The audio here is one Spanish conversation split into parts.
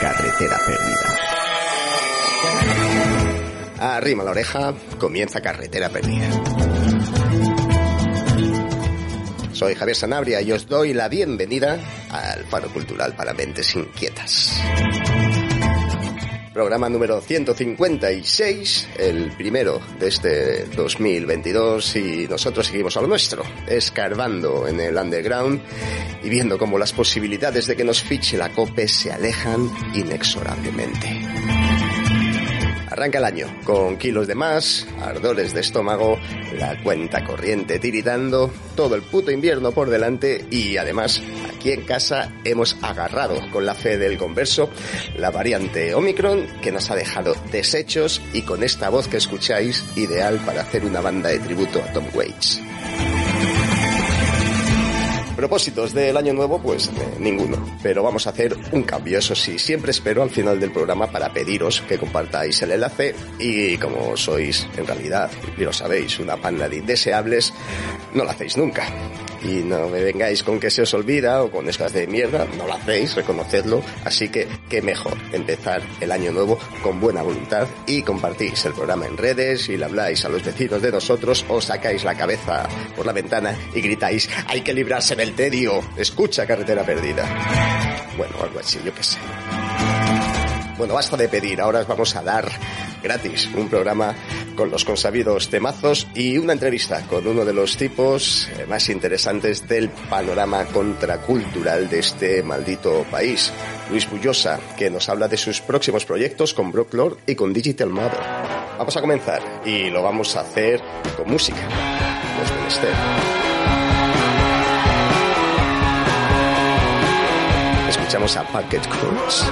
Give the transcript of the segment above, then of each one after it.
Carretera perdida. Arrima la oreja, comienza Carretera perdida. Soy Javier Sanabria y os doy la bienvenida al Faro Cultural para Mentes Inquietas. Programa número 156, el primero de este 2022 y nosotros seguimos a lo nuestro, escarbando en el underground y viendo cómo las posibilidades de que nos fiche la COPE se alejan inexorablemente. Arranca el año con kilos de más, ardores de estómago, la cuenta corriente tiritando, todo el puto invierno por delante y además aquí en casa hemos agarrado con la fe del converso la variante Omicron que nos ha dejado deshechos y con esta voz que escucháis ideal para hacer una banda de tributo a Tom Waits. Propósitos del año nuevo, pues eh, ninguno. Pero vamos a hacer un cambio, eso sí. Siempre espero al final del programa para pediros que compartáis el enlace y como sois en realidad, y lo sabéis, una panda de indeseables, no lo hacéis nunca. Y no me vengáis con que se os olvida o con estas de mierda, no lo hacéis, reconocedlo. Así que qué mejor empezar el año nuevo con buena voluntad y compartís el programa en redes y le habláis a los vecinos de nosotros, os sacáis la cabeza por la ventana y gritáis, hay que librarse del tedio, escucha carretera perdida. Bueno, algo así, yo qué sé. Bueno, basta de pedir, ahora os vamos a dar gratis un programa con los consabidos temazos y una entrevista con uno de los tipos eh, más interesantes del panorama contracultural de este maldito país, Luis Bullosa, que nos habla de sus próximos proyectos con Brooklord y con Digital Mother. Vamos a comenzar y lo vamos a hacer con música. No es menester. Escuchamos a Packet Cruz.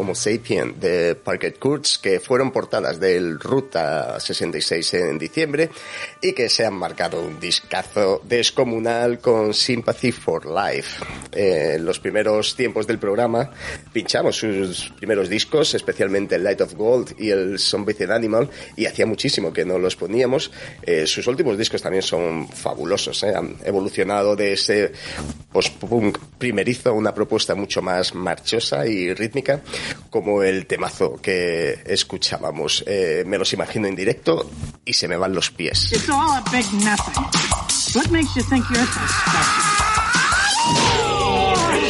Homo Sapien de Parker Kurtz que fueron portadas del Ruta 66 en diciembre y que se han marcado un discazo descomunal con Sympathy for Life. En los primeros tiempos del programa pinchamos sus primeros discos, especialmente Light of Gold y el Zombie Animal y hacía muchísimo que no los poníamos. Eh, sus últimos discos también son fabulosos, ¿eh? han evolucionado de ese post-punk primerizo a una propuesta mucho más marchosa y rítmica, como el temazo que escuchábamos. Eh, me los imagino en directo y se me van los pies. It's all a big nothing. What makes you think you're so special?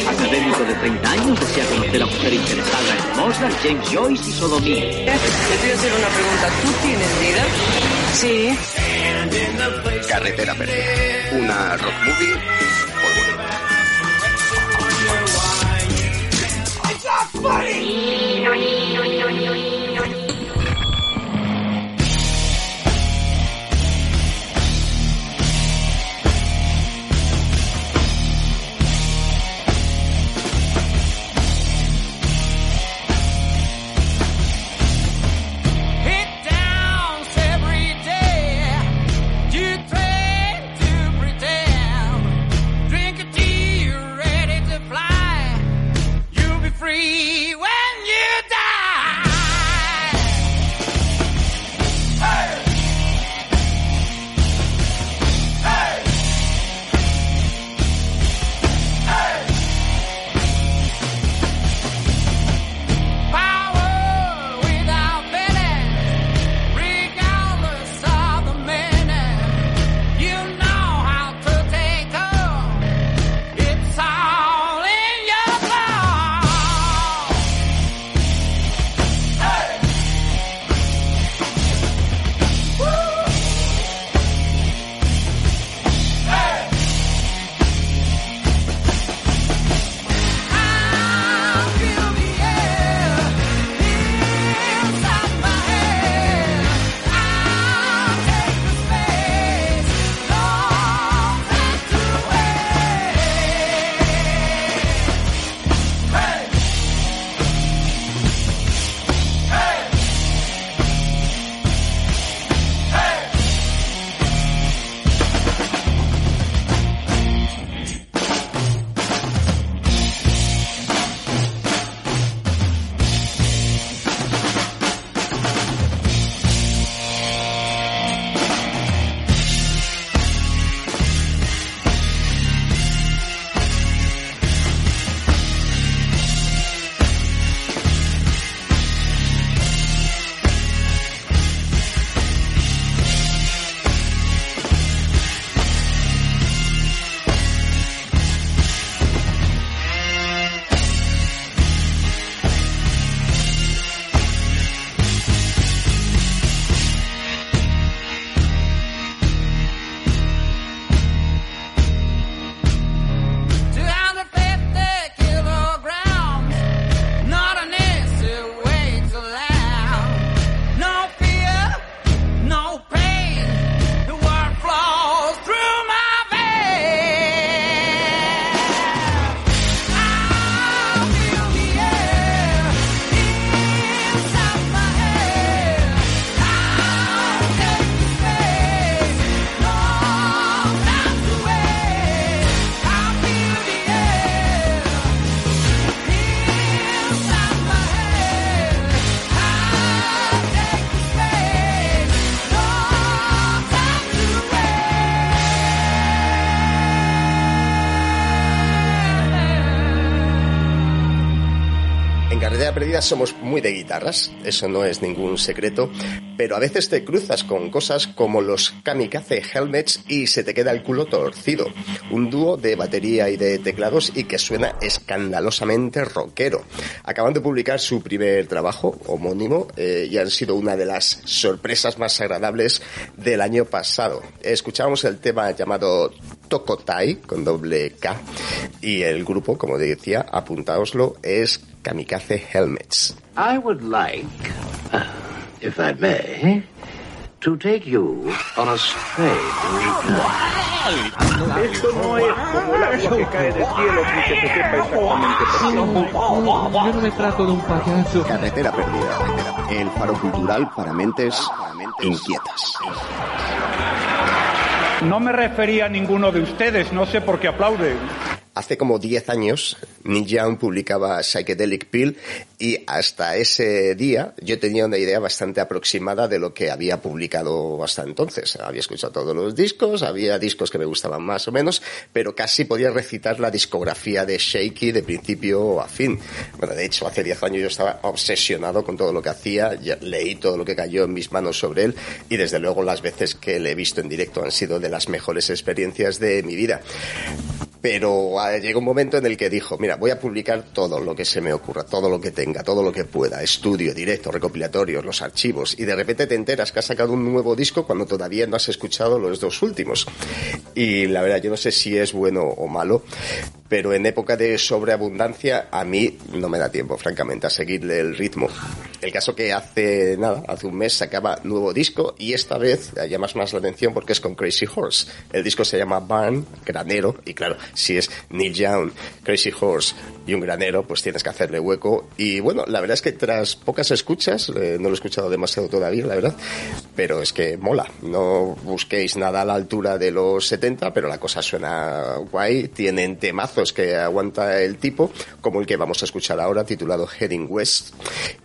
Académico de 30 años desea conocer a mujer interesada en Mozart, James Joyce y sodomía. Te voy a hacer una pregunta. ¿Tú tienes vida? Sí. Carretera Perdida, una rock movie Funny. freeway. Somos muy de guitarras, eso no es ningún secreto, pero a veces te cruzas con cosas como los Kamikaze Helmets y se te queda el culo torcido. Un dúo de batería y de teclados y que suena escandalosamente rockero. Acaban de publicar su primer trabajo homónimo eh, y han sido una de las sorpresas más agradables del año pasado. Escuchábamos el tema llamado Tokotai con doble K y el grupo, como decía, apuntaoslo, es Kamikaze Helmets. I would like, uh, if I may, to take you on a strange Esto no es como el agua que cae del cielo sin que se sepa exactamente por qué. Yo no me trato de un payaso. Carretera perdida. El faro cultural para mentes inquietas. No me refería a ninguno de ustedes, no sé por qué aplauden. Hace como 10 años, Neil Young publicaba Psychedelic Pill y hasta ese día yo tenía una idea bastante aproximada de lo que había publicado hasta entonces. Había escuchado todos los discos, había discos que me gustaban más o menos, pero casi podía recitar la discografía de Shaky de principio a fin. Bueno, de hecho, hace 10 años yo estaba obsesionado con todo lo que hacía, leí todo lo que cayó en mis manos sobre él y desde luego las veces que le he visto en directo han sido de las mejores experiencias de mi vida. Pero ah, llegó un momento en el que dijo, mira, voy a publicar todo lo que se me ocurra, todo lo que tenga, todo lo que pueda, estudio, directo, recopilatorios, los archivos, y de repente te enteras que has sacado un nuevo disco cuando todavía no has escuchado los dos últimos. Y la verdad, yo no sé si es bueno o malo, pero en época de sobreabundancia a mí no me da tiempo, francamente, a seguirle el ritmo. El caso que hace nada, hace un mes sacaba nuevo disco y esta vez llamas más la atención porque es con Crazy Horse. El disco se llama Barn, granero, y claro, si es Neil Young, Crazy Horse y un granero, pues tienes que hacerle hueco. Y bueno, la verdad es que tras pocas escuchas, eh, no lo he escuchado demasiado todavía, la verdad, pero es que mola. No busquéis nada a la altura de los 70, pero la cosa suena guay. Tienen temazos que aguanta el tipo, como el que vamos a escuchar ahora, titulado Heading West.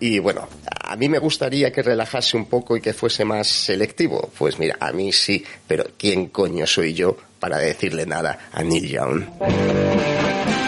Y bueno, a mí me gustaría que relajase un poco y que fuese más selectivo. Pues mira, a mí sí, pero ¿quién coño soy yo para decirle nada a Neil Young?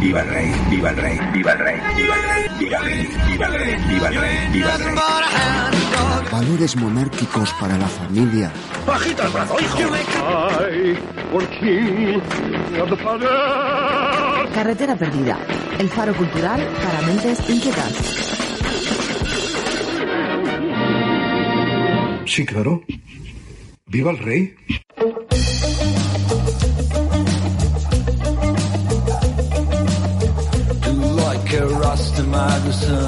Viva el rey, viva el rey, viva el rey, viva el rey, viva el rey, viva el rey, viva el rey, viva el rey. Valores monárquicos para la familia. Bajita el brazo, hijo. Carretera perdida. El faro cultural para mentes inquietas. Sí, claro. Viva el rey. lago são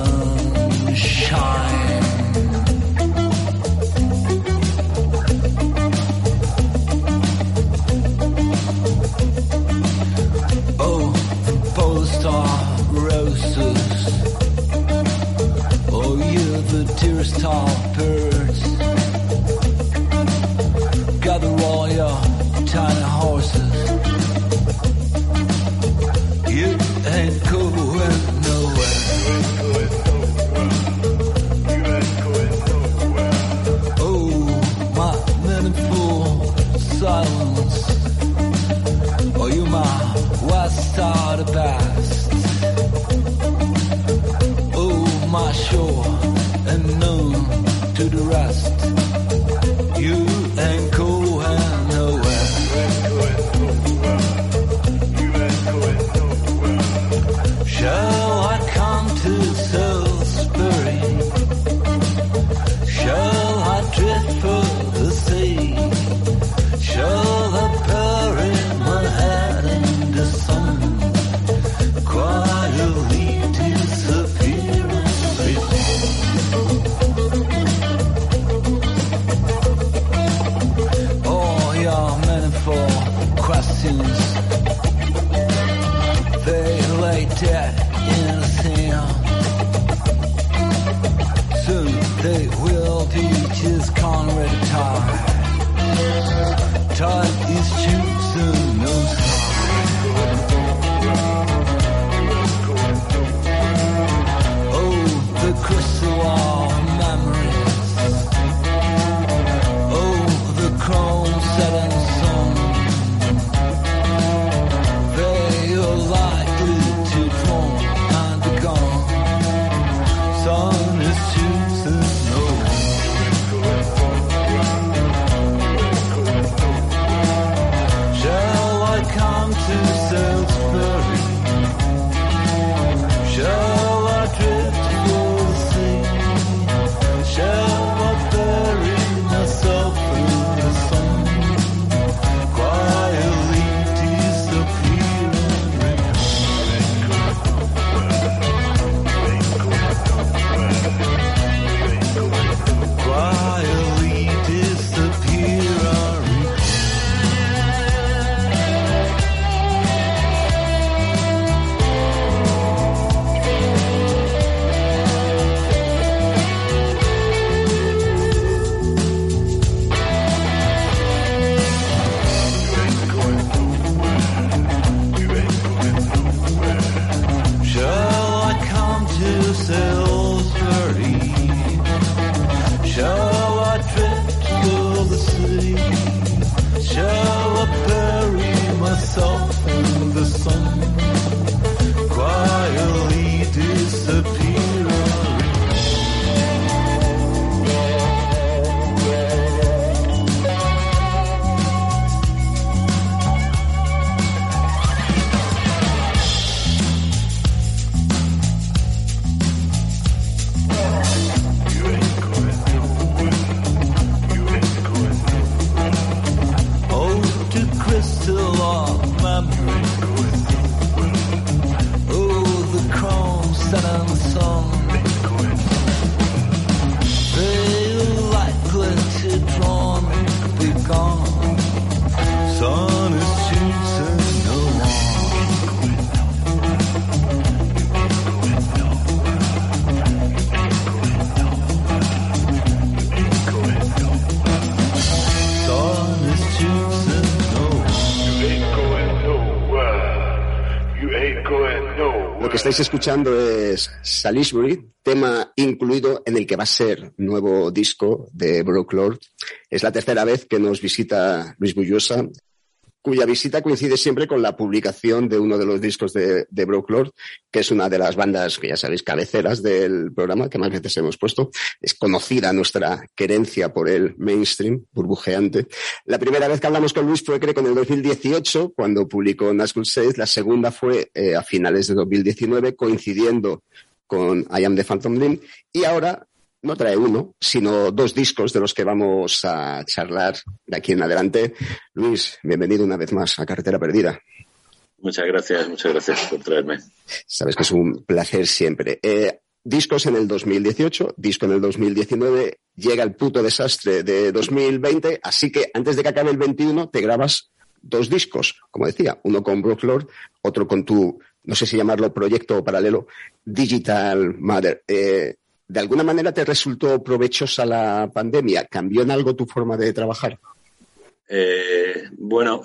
dead. estáis escuchando es Salisbury, tema incluido en el que va a ser nuevo disco de Brooklord. Es la tercera vez que nos visita Luis Bullosa cuya visita coincide siempre con la publicación de uno de los discos de, de Broke Lord, que es una de las bandas que ya sabéis, cabeceras del programa, que más veces hemos puesto. Es conocida nuestra querencia por el mainstream, burbujeante. La primera vez que hablamos con Luis fue creo en el 2018, cuando publicó Nashville 6. La segunda fue eh, a finales de 2019, coincidiendo con I Am the Phantom Limb. Y ahora no trae uno, sino dos discos de los que vamos a charlar de aquí en adelante. Luis, bienvenido una vez más a Carretera Perdida. Muchas gracias, muchas gracias por traerme. Sabes que es un placer siempre. Eh, discos en el 2018, disco en el 2019, llega el puto desastre de 2020, así que antes de que acabe el 21 te grabas dos discos, como decía, uno con Brook Lord, otro con tu, no sé si llamarlo proyecto paralelo, Digital Mother. Eh, ¿De alguna manera te resultó provechosa la pandemia? ¿Cambió en algo tu forma de trabajar? Eh, bueno,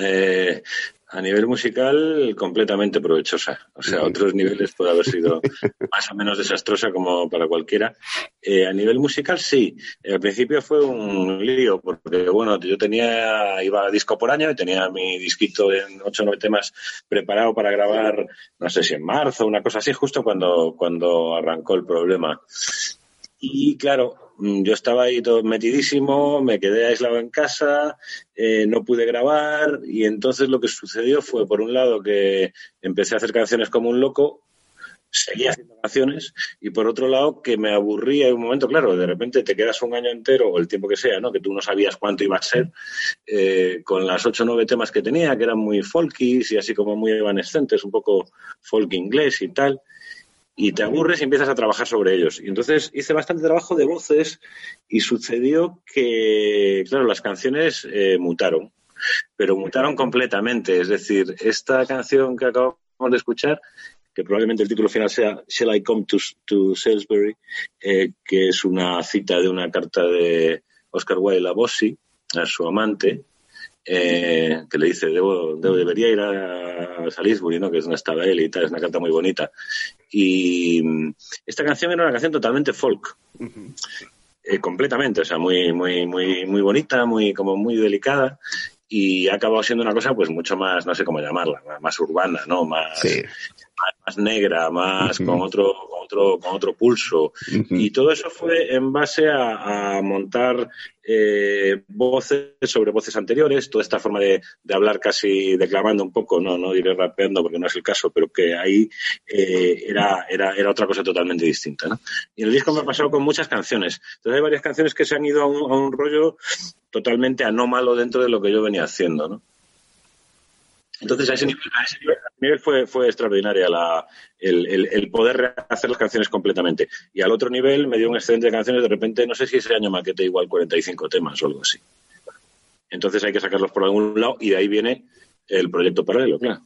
eh, a nivel musical, completamente provechosa. O sea, a otros niveles puede haber sido más o menos desastrosa como para cualquiera. Eh, a nivel musical, sí. Eh, al principio fue un lío, porque bueno, yo tenía, iba a disco por año y tenía mi disquito en 8 o 9 temas preparado para grabar, no sé si en marzo, una cosa así, justo cuando, cuando arrancó el problema. Y claro, yo estaba ahí todo metidísimo, me quedé aislado en casa, eh, no pude grabar y entonces lo que sucedió fue, por un lado, que empecé a hacer canciones como un loco, seguía haciendo canciones y por otro lado que me aburría en un momento, claro, de repente te quedas un año entero o el tiempo que sea, ¿no? que tú no sabías cuánto iba a ser, eh, con las ocho o nueve temas que tenía, que eran muy folkies y así como muy evanescentes, un poco folk inglés y tal y te aburres y empiezas a trabajar sobre ellos. Y entonces hice bastante trabajo de voces y sucedió que, claro, las canciones eh, mutaron, pero mutaron completamente. Es decir, esta canción que acabamos de escuchar, que probablemente el título final sea Shall I Come to, Salisbury, eh, que es una cita de una carta de Oscar Wilde a Bossi, a su amante, eh, que le dice, debo, debo, debería ir a Salisbury, ¿no? que es donde estaba él y tal, es una carta muy bonita. Y mm, esta canción era una canción totalmente folk, eh, completamente, o sea, muy, muy, muy, muy bonita, muy, como muy delicada. Y ha acabado siendo una cosa, pues, mucho más, no sé cómo llamarla, más urbana, ¿no? Más, Sí. Más, negra, más con otro, con otro, con otro pulso. Y todo eso fue en base a, a montar eh, voces sobre voces anteriores, toda esta forma de, de hablar casi declamando un poco, no, no diré rapeando porque no es el caso, pero que ahí eh, era, era, era otra cosa totalmente distinta. ¿no? Y en el disco me ha pasado con muchas canciones. Entonces hay varias canciones que se han ido a un, a un rollo totalmente anómalo dentro de lo que yo venía haciendo. ¿no? Entonces, a ese nivel, a ese nivel, a ese nivel fue, fue extraordinaria la, el, el, el poder hacer las canciones completamente. Y al otro nivel me dio un excedente de canciones, de repente, no sé si ese año maquete igual 45 temas o algo así. Entonces hay que sacarlos por algún lado y de ahí viene el proyecto paralelo, claro.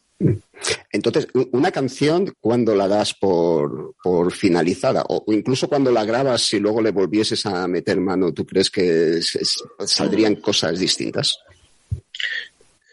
Entonces, una canción, cuando la das por, por finalizada, o o incluso cuando la grabas, si luego le volvieses a meter mano, ¿tú crees que es- es- saldrían cosas distintas?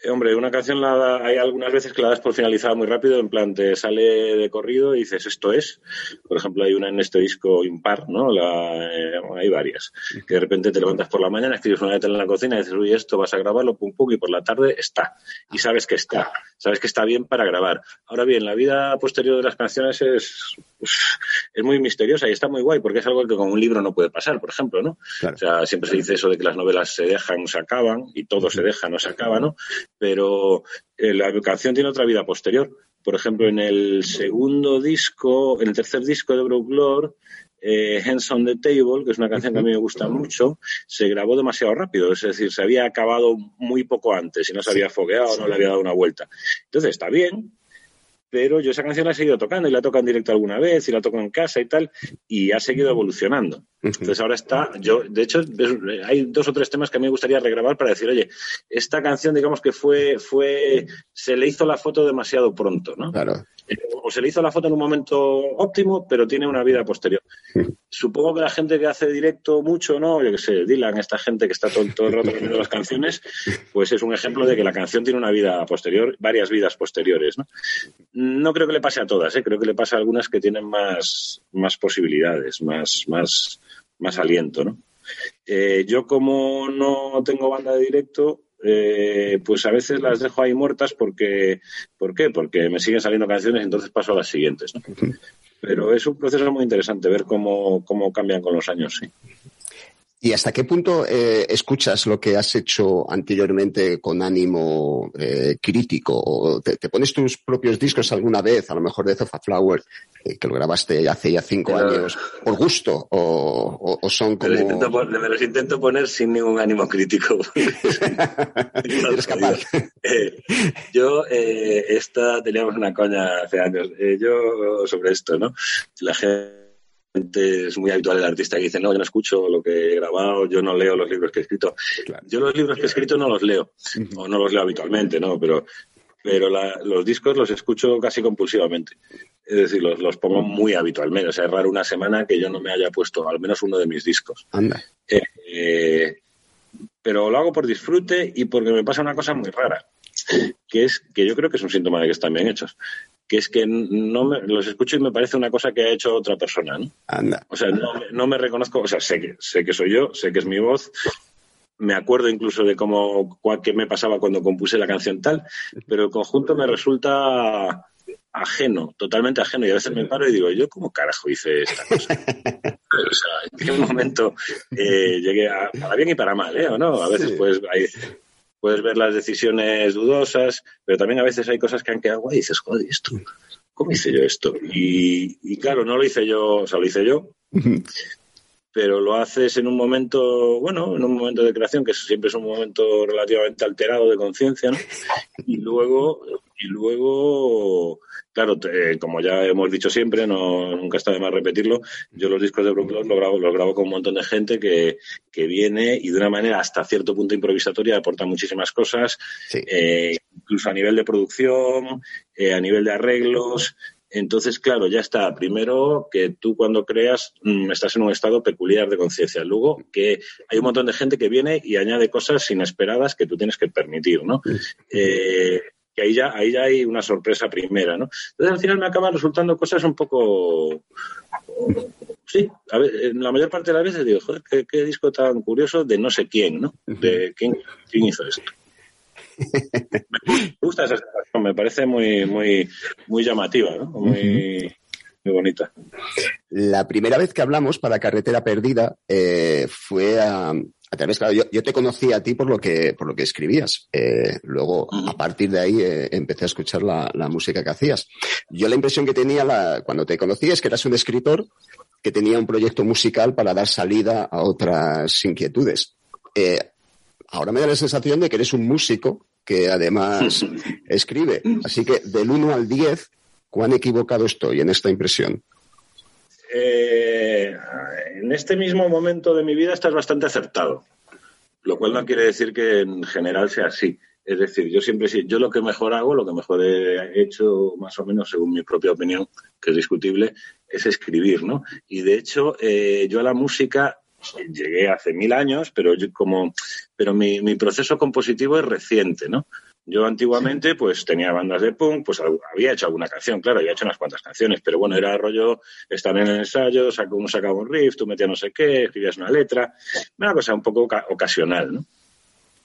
Eh, Hombre, una canción la da- hay algunas veces que la das por finalizada muy rápido, en plan te sale de corrido y dices esto es. Por ejemplo, hay una en este disco impar, ¿no? La, eh, hay varias. Que de repente te levantas por la mañana, escribes una letra en la cocina y dices, uy, esto vas a grabarlo, pum pum, y por la tarde está. Y sabes que está. Sabes que está bien para grabar. Ahora bien, la vida posterior de las canciones es, es muy misteriosa y está muy guay porque es algo que con un libro no puede pasar, por ejemplo, ¿no? Claro. O sea, siempre se dice eso de que las novelas se dejan, se acaban y todo se deja, no se acaba, ¿no? Pero eh, la canción tiene otra vida posterior. Por ejemplo, en el segundo disco, en el tercer disco de Broke Lord, eh, Hands on the Table, que es una canción que a mí me gusta mucho, se grabó demasiado rápido, es decir, se había acabado muy poco antes y no se había fogueado, no le había dado una vuelta. Entonces está bien, pero yo esa canción la he seguido tocando y la toco en directo alguna vez y la toco en casa y tal, y ha seguido evolucionando. Entonces ahora está, yo, de hecho, hay dos o tres temas que a mí me gustaría regrabar para decir, oye, esta canción, digamos que fue, fue, se le hizo la foto demasiado pronto, ¿no? Claro. O se le hizo la foto en un momento óptimo, pero tiene una vida posterior. Supongo que la gente que hace directo mucho, ¿no? Yo que sé, Dylan, esta gente que está todo, todo el rato haciendo las canciones, pues es un ejemplo de que la canción tiene una vida posterior, varias vidas posteriores, ¿no? No creo que le pase a todas, ¿eh? creo que le pasa a algunas que tienen más, más posibilidades, más, más, más aliento, ¿no? Eh, yo como no tengo banda de directo, eh, pues a veces las dejo ahí muertas porque, ¿por qué? Porque me siguen saliendo canciones y entonces paso a las siguientes, ¿no? Pero es un proceso muy interesante ver cómo, cómo cambian con los años, sí. ¿Y hasta qué punto eh, escuchas lo que has hecho anteriormente con ánimo eh, crítico? ¿O te, te, pones tus propios discos alguna vez, a lo mejor de Zofa Flower, eh, que lo grabaste hace ya cinco Pero- años, por gusto? ¿O, o- o son Me los, como...? me los intento poner sin ningún ánimo crítico. Capaz. Eh, yo, eh, esta, teníamos una coña hace años, yo sobre esto, ¿no? La gente es muy habitual el artista que dice, no, yo no escucho lo que he grabado, yo no leo los libros que he escrito. Yo los libros que he escrito no los leo, o no los leo habitualmente, ¿no? Pero, pero la- los discos los escucho casi compulsivamente. Es decir, los, los pongo muy habitualmente. O sea, es raro una semana que yo no me haya puesto al menos uno de mis discos. Anda. Eh, eh, pero lo hago por disfrute y porque me pasa una cosa muy rara, que es que yo creo que es un síntoma de que están bien hechos, que es que no me, los escucho y me parece una cosa que ha hecho otra persona, ¿no? Anda. O sea, no, me- no me reconozco, o sea, sé que, sé que soy yo, sé que es mi voz, me acuerdo incluso de cómo, qué me pasaba cuando compuse la canción tal, pero el conjunto me resulta ajeno, totalmente ajeno, y a veces me paro y digo, ¿yo cómo carajo hice esta cosa? o sea, en qué momento eh, llegué a, para bien y para mal, ¿eh? ¿O no? A veces Sí. pues hay- puedes ver las decisiones dudosas, pero también a veces hay cosas que han quedado y dices, joder, ¿y esto? ¿Cómo hice yo esto? Y, y claro, no lo hice yo, o sea, lo hice yo, pero lo haces en un momento, bueno, en un momento de creación, que siempre es un momento relativamente alterado de conciencia, ¿no? Y luego, y luego, claro, te- como ya hemos dicho siempre, no, nunca está de más repetirlo, yo los discos de Brooklyn los grabo, los grabo con un montón de gente que, que viene y de una manera hasta cierto punto improvisatoria aporta muchísimas cosas, Sí. eh, incluso a nivel de producción, eh, a nivel de arreglos. Entonces, claro, ya está. Primero, que tú cuando creas mm, estás en un estado peculiar de conciencia. Luego, que hay un montón de gente que viene y añade cosas inesperadas que tú tienes que permitir, ¿no? Eh, que ahí ya, ahí ya hay una sorpresa primera, ¿no? Entonces, al final me acaban resultando cosas un poco... Sí, a ver, la mayor parte de las veces digo, joder, qué, qué disco tan curioso de no sé quién, ¿no? De quién, quién hizo esto. Me gusta esa sensación, me parece muy, muy, muy llamativa, ¿no? Muy, muy bonita. La primera vez que hablamos para Carretera Perdida eh, fue a, a través, claro, yo, yo te conocí a ti por lo que, por lo que escribías. Eh, luego, a partir de ahí, eh, empecé a escuchar la, la música que hacías. Yo la impresión que tenía la, cuando te conocí es que eras un escritor que tenía un proyecto musical para dar salida a otras inquietudes. Eh, ahora me da la sensación de que eres un músico que además escribe. Así que del 1 al 10, ¿cuán equivocado estoy en esta impresión? Eh, en este mismo momento de mi vida estás bastante acertado, lo cual no quiere decir que en general sea así. Es decir, yo siempre yo lo que mejor hago, lo que mejor he hecho, más o menos según mi propia opinión, que es discutible, es escribir, ¿no? Y de hecho, eh, yo a la música llegué hace mil años, pero como, pero mi, mi proceso compositivo es reciente, ¿no? Yo antiguamente pues tenía bandas de punk, pues había hecho alguna canción, claro, había hecho unas cuantas canciones, pero bueno, era rollo estar en el ensayo, saco, uno sacaba un riff, tú metías no sé qué, escribías una letra, una cosa un poco oca- ocasional, ¿no?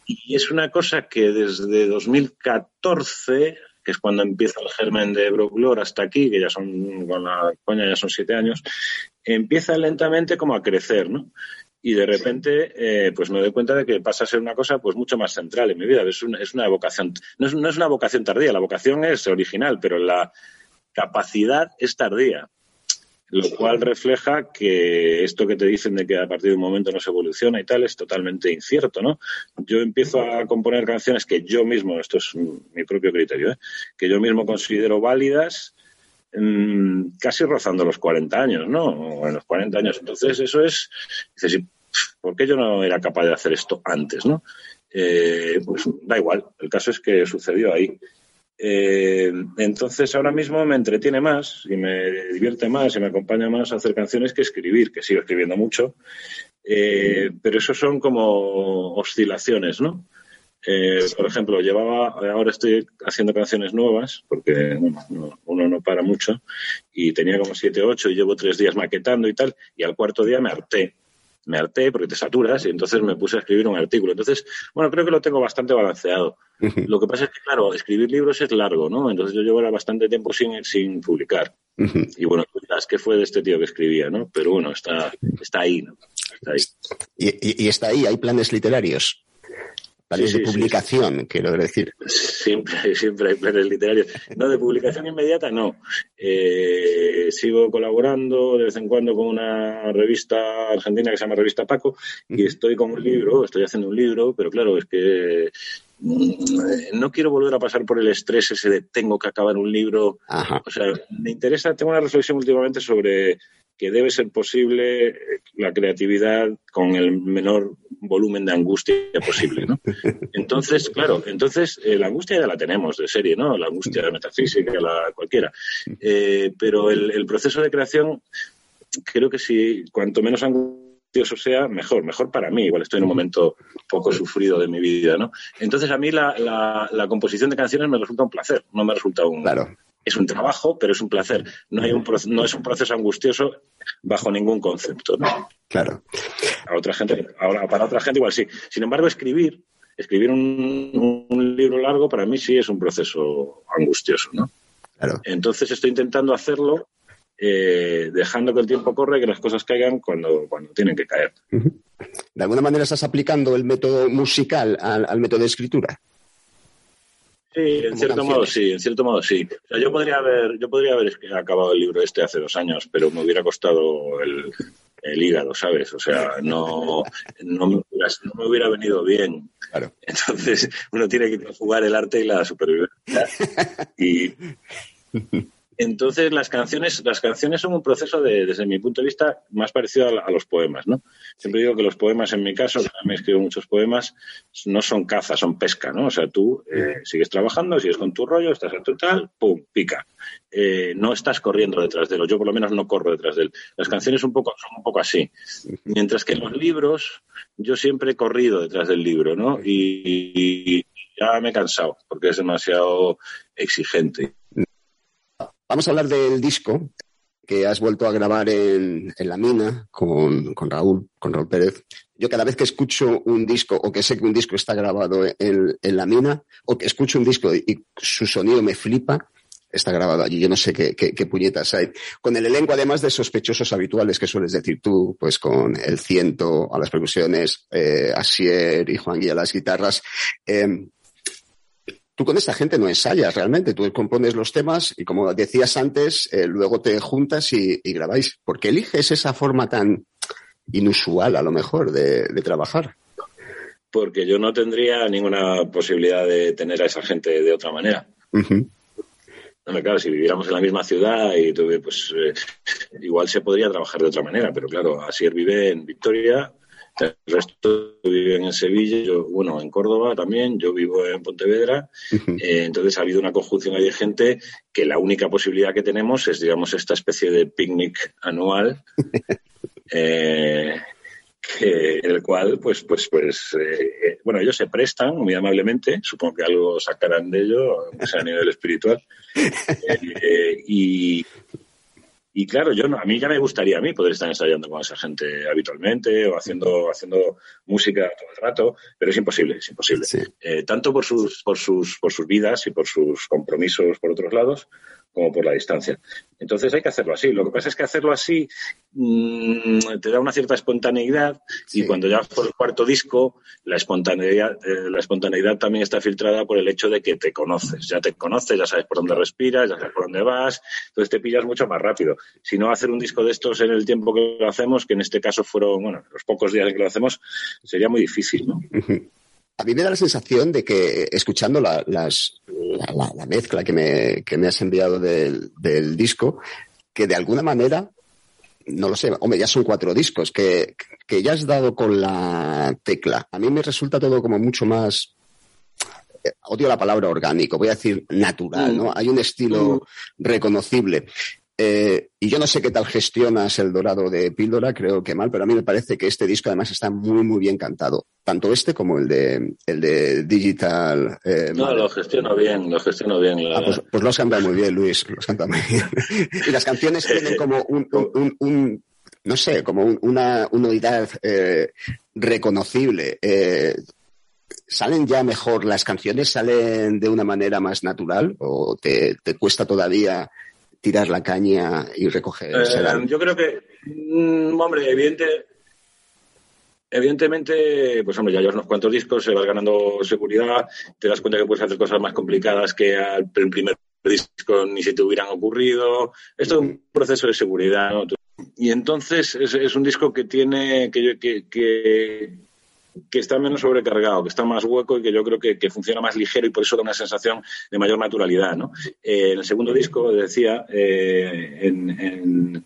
Y es una cosa que desde 2014, que es cuando empieza el germen de Brooklyn hasta aquí, que ya son, con la coña ya son siete años, empieza lentamente como a crecer, ¿no? Y de repente, eh, pues me doy cuenta de que pasa a ser una cosa pues mucho más central en mi vida. Es una, es una vocación, no es, no es una vocación tardía, la vocación es original, pero la capacidad es tardía. Lo cual refleja que esto que te dicen de que a partir de un momento no se evoluciona y tal es totalmente incierto, ¿no? Yo empiezo a componer canciones que yo mismo, esto es mi propio criterio, ¿eh? que yo mismo considero válidas, mm, casi rozando los 40 años, ¿no? En los 40 años. Entonces, eso es, dices, ¿y ¿por qué yo no era capaz de hacer esto antes, no? Eh, pues da igual, el caso es que sucedió ahí. Eh, entonces ahora mismo me entretiene más y me divierte más y me acompaña más a hacer canciones que escribir, que sigo escribiendo mucho, eh, pero eso son como oscilaciones, ¿no? Eh, por ejemplo, llevaba, ahora estoy haciendo canciones nuevas, porque bueno, no- uno no para mucho, y tenía como siete, ocho, y llevo tres días maquetando y tal, y al cuarto día me harté. me harté porque te saturas y entonces me puse a escribir un artículo. Entonces, bueno, creo que lo tengo bastante balanceado. Lo que pasa es que, claro, escribir libros es largo, ¿no? Entonces yo llevo ahora bastante tiempo sin, sin publicar. Y bueno, dirás, ¿qué fue de este tío que escribía, no? Pero bueno, está, está ahí, ¿no? Está ahí. Y, y- y está ahí, hay planes literarios. Sí, de sí. publicación, quiero decir. Siempre, siempre hay planes literarios. No, de publicación inmediata no. Eh, sigo colaborando de vez en cuando con una revista argentina que se llama Revista Paco y estoy con un libro, estoy haciendo un libro, pero claro, es que mm, no quiero volver a pasar por el estrés ese de tengo que acabar un libro. O sea, me interesa, tengo una reflexión últimamente sobre que debe ser posible eh, la creatividad con el menor volumen de angustia posible, ¿no? Entonces, claro, entonces eh, la angustia ya la tenemos de serie, ¿no? La angustia metafísica, la cualquiera. Eh, pero el, el proceso de creación, creo que si cuanto menos angustioso sea, mejor, mejor para mí. Igual estoy en un momento poco sufrido de mi vida, ¿no? Entonces a mí la, la- la composición de canciones me resulta un placer, no me resulta un... Es un trabajo, pero es un placer. No, hay un, proce- no es un proceso angustioso bajo ningún concepto, ¿no? Claro. A otra gente, ahora para otra gente igual sí. Sin embargo, escribir, escribir un, un libro largo para mí sí es un proceso angustioso, ¿no? Claro. Entonces estoy intentando hacerlo eh, dejando que el tiempo corra y que las cosas caigan cuando, cuando tienen que caer. De alguna manera estás aplicando el método musical al, al método de escritura. Sí, en cierto canciones. modo sí, en cierto modo sí. O sea, yo podría haber, yo podría haber acabado el libro este hace dos años, pero me hubiera costado el, el hígado, ¿sabes? O sea, no, no, me, hubiera, no me hubiera venido bien. Entonces, uno tiene que jugar el arte y la supervivencia. Y entonces las canciones, las canciones son un proceso de, desde mi punto de vista, más parecido a, a los poemas, ¿no? Siempre digo que los poemas, en mi caso, también escribo muchos poemas, no son caza, son pesca, ¿no? O sea, tú eh, sigues trabajando, sigues con tu rollo, estás en tu tal, pum, pica. Eh, no estás corriendo detrás de él, o yo por lo menos no corro detrás de él. Las canciones un poco, son un poco así. Mientras que los libros, yo siempre he corrido detrás del libro, ¿no? Y, y ya me he cansado, porque es demasiado exigente. Vamos a hablar del disco que has vuelto a grabar en, La Mina con, Raúl, con Raúl Pérez. Yo cada vez que escucho un disco o que sé que un disco está grabado en, La Mina o que escucho un disco y su sonido me flipa, está grabado allí. Yo no sé qué, qué, qué puñetas hay. Con el elenco, además de sospechosos habituales que sueles decir tú, pues con el ciento a las percusiones, eh, Asier y Juan Guía a las guitarras. Eh, tú con esta gente no ensayas realmente, tú compones los temas y como decías antes, eh, luego te juntas y, y grabáis. ¿Por qué eliges esa forma tan inusual a lo mejor de, de trabajar? Porque yo no tendría ninguna posibilidad de tener a esa gente de otra manera. Claro, si viviéramos en la misma ciudad y tuve, pues eh, igual se podría trabajar de otra manera, pero claro, Asier vive en Victoria, el resto viven en Sevilla, yo, bueno, en Córdoba también, yo vivo en Pontevedra, eh, entonces ha habido una conjunción ahí de gente que la única posibilidad que tenemos es, digamos, esta especie de picnic anual, eh, que, en el cual, pues, pues, pues, eh, eh, bueno, ellos se prestan muy amablemente, supongo que algo sacarán de ello, aunque sea a nivel espiritual, eh, y, y claro, yo no, a mí ya me gustaría a mí poder estar ensayando con esa gente habitualmente o haciendo, haciendo música todo el rato, pero es imposible, es imposible. Eh, tanto por sus, por sus, por sus vidas y por sus compromisos por otros lados, como por la distancia. Entonces hay que hacerlo así. Lo que pasa es que hacerlo así mmm, te da una cierta espontaneidad y cuando ya vas por el cuarto disco, la espontaneidad, eh, la espontaneidad también está filtrada por el hecho de que te conoces. Ya te conoces, ya sabes por dónde respiras, ya sabes por dónde vas, entonces te pillas mucho más rápido. Si no, hacer un disco de estos en el tiempo que lo hacemos, que en este caso fueron, bueno, los pocos días que lo hacemos, sería muy difícil, ¿no? A mí me da la sensación de que escuchando la, las, la, la, la mezcla que me, que me has enviado del, del, disco, que de alguna manera, no lo sé, hombre, ya son cuatro discos, que, que ya has dado con la tecla. A mí me resulta todo como mucho más, eh, odio la palabra orgánico, voy a decir natural, ¿no? Hay un estilo reconocible. Eh, y yo no sé qué tal gestionas el dorado de píldora, creo que mal, pero a mí me parece que este disco además está muy, muy bien cantado. Tanto este como el de, el de Digital. Eh, no, lo gestiono bien, lo gestiono bien. La... Ah, pues, pues, lo has cantado muy bien, Luis, lo has cantado muy bien. y las canciones tienen como un, un, un, no sé, como un- una, una unidad eh, reconocible. Eh, ¿Salen ya mejor las canciones? ¿Salen de una manera más natural? ¿O te, te cuesta todavía tirar la caña y recoger Eh, yo creo que, mm, hombre, evidente, evidentemente, pues hombre, ya llevas unos cuantos discos, se vas ganando seguridad, te das cuenta que puedes hacer cosas más complicadas que al el primer disco ni si te hubieran ocurrido. Esto es un proceso de seguridad, ¿no? Y entonces es, es un disco que tiene, que, yo- que, que, que está menos sobrecargado, que está más hueco y que yo creo que, que funciona más ligero y por eso da una sensación de mayor naturalidad, ¿no? Eh, en el segundo disco, decía, eh, en, en,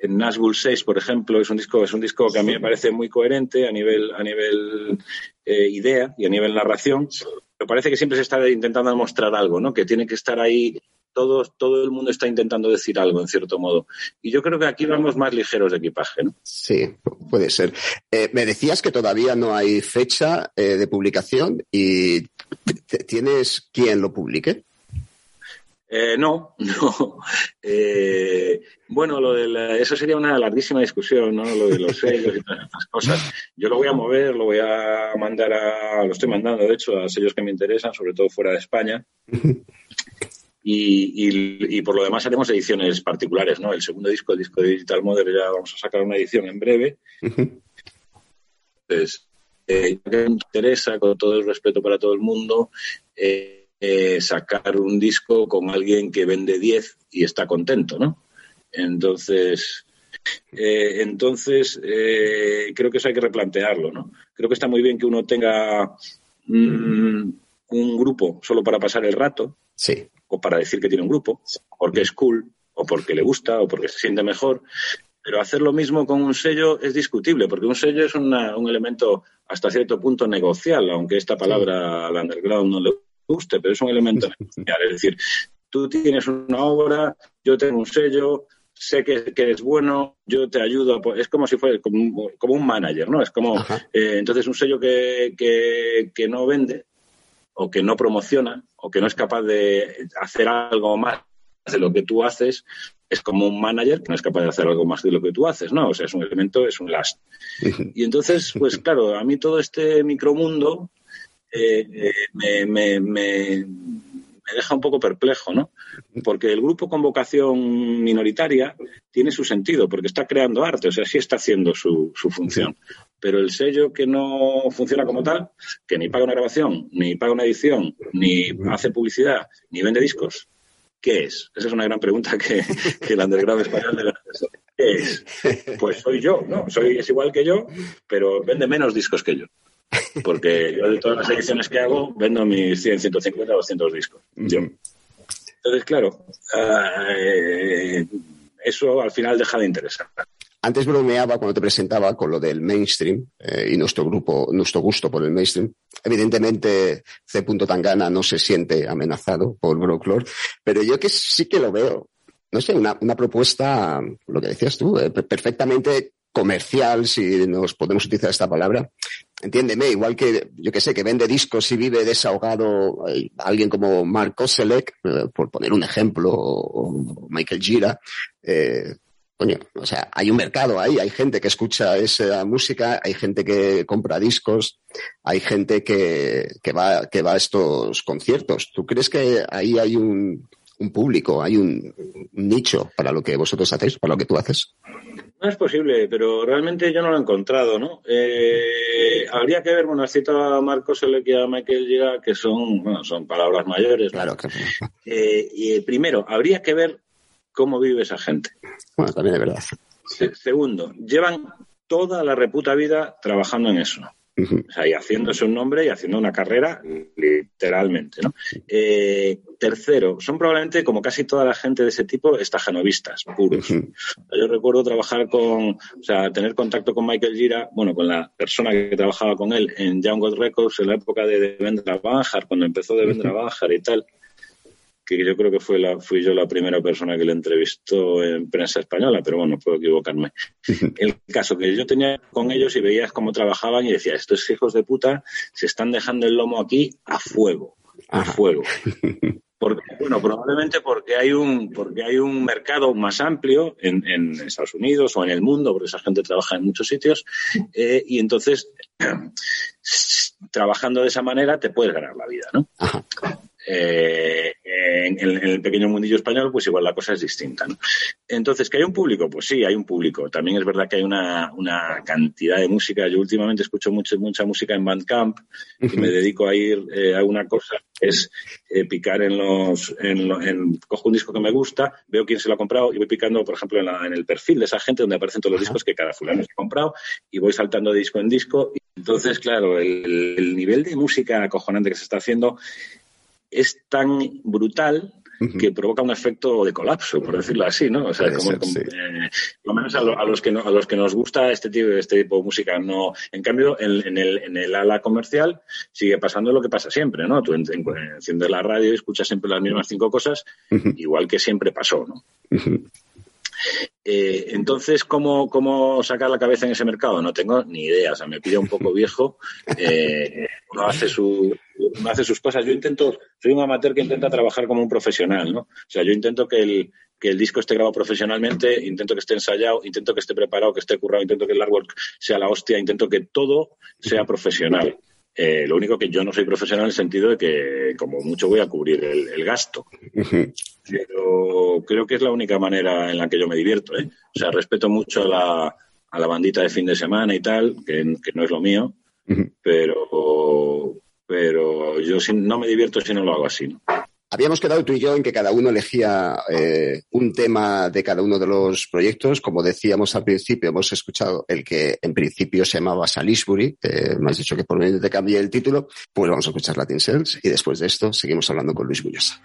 en Nashville 6, por ejemplo, es un disco, es un disco que a mí me parece muy coherente a nivel, a nivel eh, idea y a nivel narración, pero parece que siempre se está intentando demostrar algo, ¿no? Que tiene que estar ahí, todo, todo el mundo está intentando decir algo, en cierto modo. Y yo creo que aquí vamos más ligeros de equipaje, ¿no? Sí, puede ser. Eh, me decías que todavía no hay fecha eh, de publicación y ¿tienes quien lo publique? Eh, no, no. Eh, bueno, lo de la- eso sería una larguísima discusión, ¿no? Lo de los sellos y todas estas cosas. Yo lo voy a mover, lo voy a mandar a, lo estoy mandando, de hecho, a sellos que me interesan, sobre todo fuera de España. Y, y- y por lo demás haremos ediciones particulares, ¿no? El segundo disco, el disco de Digital Mother, ya vamos a sacar una edición en breve. Entonces, eh, me interesa, con todo el respeto para todo el mundo, eh, eh, sacar un disco con alguien que vende 10 y está contento, ¿no? Entonces, eh, entonces creo que eso hay que replantearlo, ¿no? Creo que está muy bien que uno tenga mm, un grupo solo para pasar el rato, Sí. O para decir que tiene un grupo, porque es cool, o porque le gusta, o porque se siente mejor. Pero hacer lo mismo con un sello es discutible, porque un sello es una- un elemento hasta cierto punto negocial, aunque esta palabra al underground no le guste, pero es un elemento negocial. Es decir, tú tienes una obra, yo tengo un sello, sé que, que es bueno, yo te ayudo. a Es como si fuera como, un- como un manager, ¿no? Es como, eh, entonces, un sello que, que, que no vende o que no promociona o que no es capaz de hacer algo más de lo que tú haces, es como un manager que no es capaz de hacer algo más de lo que tú haces, ¿no? O sea, es un elemento, es un last. Y entonces, pues claro, a mí todo este micromundo eh, eh, me, me, me, me deja un poco perplejo, ¿no? Porque el grupo con vocación minoritaria tiene su sentido, porque está creando arte, o sea, sí está haciendo su, su función. Pero el sello que no funciona como tal, que ni paga una grabación, ni paga una edición, ni hace publicidad, ni vende discos, ¿qué es? Esa es una gran pregunta que, que el underground español debe hacerse. ¿Qué es? Pues soy yo, ¿no? Soy, es igual que yo, pero vende menos discos que yo. Porque yo de todas las ediciones que hago, vendo mis 100, 150, 200 discos. Yo. Entonces, claro, ah, eh, eso al final deja de interesar. Antes bromeaba cuando te presentaba con lo del mainstream eh, y nuestro grupo, nuestro gusto por el mainstream. Evidentemente, C. Tangana no se siente amenazado por Broclore, pero yo que sí que lo veo. No sé, una, propuesta, lo que decías tú, eh, perfectamente comercial, si nos podemos utilizar esta palabra. Entiéndeme, igual que yo que sé, que vende discos y vive desahogado eh, alguien como Mark Koselleck, eh, por poner un ejemplo, o Michael Gira, eh, coño, o sea, hay un mercado ahí, hay gente que escucha esa música, hay gente que compra discos, hay gente que, que va, que va a estos conciertos. ¿Tú crees que ahí hay un, un público, hay un, un nicho para lo que vosotros hacéis, para lo que tú haces? No es posible, pero realmente yo no lo he encontrado, ¿no? Eh, habría que ver, bueno, has citado a Marcos Elec y a Michael Gira, que son, bueno, son palabras mayores. Claro que Eh, y primero, habría que ver cómo vive esa gente. Bueno, también es verdad. Se- segundo, llevan toda la reputa vida trabajando en eso. O sea, y haciéndose un nombre y haciendo una carrera, literalmente, ¿no? Eh, tercero, son probablemente, como casi toda la gente de ese tipo, estajanovistas puros. Yo recuerdo trabajar con, o sea, tener contacto con Michael Gira, bueno, con la persona que trabajaba con él en Young God Records en la época de Devendra Banjar, cuando empezó Devendra Banjar y tal, que yo creo que fue la, fui yo la primera persona que le entrevistó en prensa española, pero bueno, puedo equivocarme. El caso que yo tenía con ellos y veías cómo trabajaban y decía, estos hijos de puta se están dejando el lomo aquí a fuego, a fuego. Porque, bueno, probablemente porque hay un, porque hay un mercado más amplio en, en Estados Unidos o en el mundo, porque esa gente trabaja en muchos sitios, eh, y entonces, trabajando de esa manera, te puedes ganar la vida, ¿no? Eh, en, en el pequeño mundillo español, pues igual la cosa es distinta. ¿no? Entonces, ¿que hay un público? Pues sí, hay un público. También es verdad que hay una, una cantidad de música. Yo últimamente escucho mucho, mucha música en Bandcamp y me dedico a ir eh, a una cosa, es eh, picar en los... En, lo- en- cojo un disco que me gusta, veo quién se lo ha comprado y voy picando, por ejemplo, en, la- en el perfil de esa gente donde aparecen todos los discos que cada fulano se ha comprado y voy saltando de disco en disco. Y entonces, claro, el, el nivel de música acojonante que se está haciendo es tan brutal que provoca un efecto de colapso, por decirlo así, ¿no? O sea, como, ser, como, sí. eh, por lo menos a, lo- a los que no- a los que nos gusta este tipo, este tipo de música, no. En cambio, en, en el, en el ala comercial sigue pasando lo que pasa siempre, ¿no? Tú en- en- enciendes la radio y escuchas siempre las mismas cinco cosas, igual que siempre pasó, ¿no? Eh, entonces, ¿cómo, ¿cómo sacar la cabeza en ese mercado? No tengo ni idea. O sea, me pilla un poco viejo. Eh, uno, hace su, hace sus cosas. Yo intento, soy un amateur que intenta trabajar como un profesional, ¿no? O sea, yo intento que el, que el disco esté grabado profesionalmente, intento que esté ensayado, intento que esté preparado, que esté currado, intento que el artwork sea la hostia, intento que todo sea profesional. Eh, lo único que yo no soy profesional en el sentido de que, como mucho, voy a cubrir el, el gasto pero creo que es la única manera en la que yo me divierto. ¿eh? O sea, respeto mucho a la, a la bandita de fin de semana y tal, que, que no es lo mío, pero, pero yo no me divierto si no lo hago así. Habíamos quedado tú y yo en que cada uno elegía eh, un tema de cada uno de los proyectos. Como decíamos al principio, hemos escuchado el que en principio se llamaba Salisbury. Me has dicho que por medio te cambié el título. Pues vamos a escuchar Latin Cells y después de esto seguimos hablando con Luis Bullosa.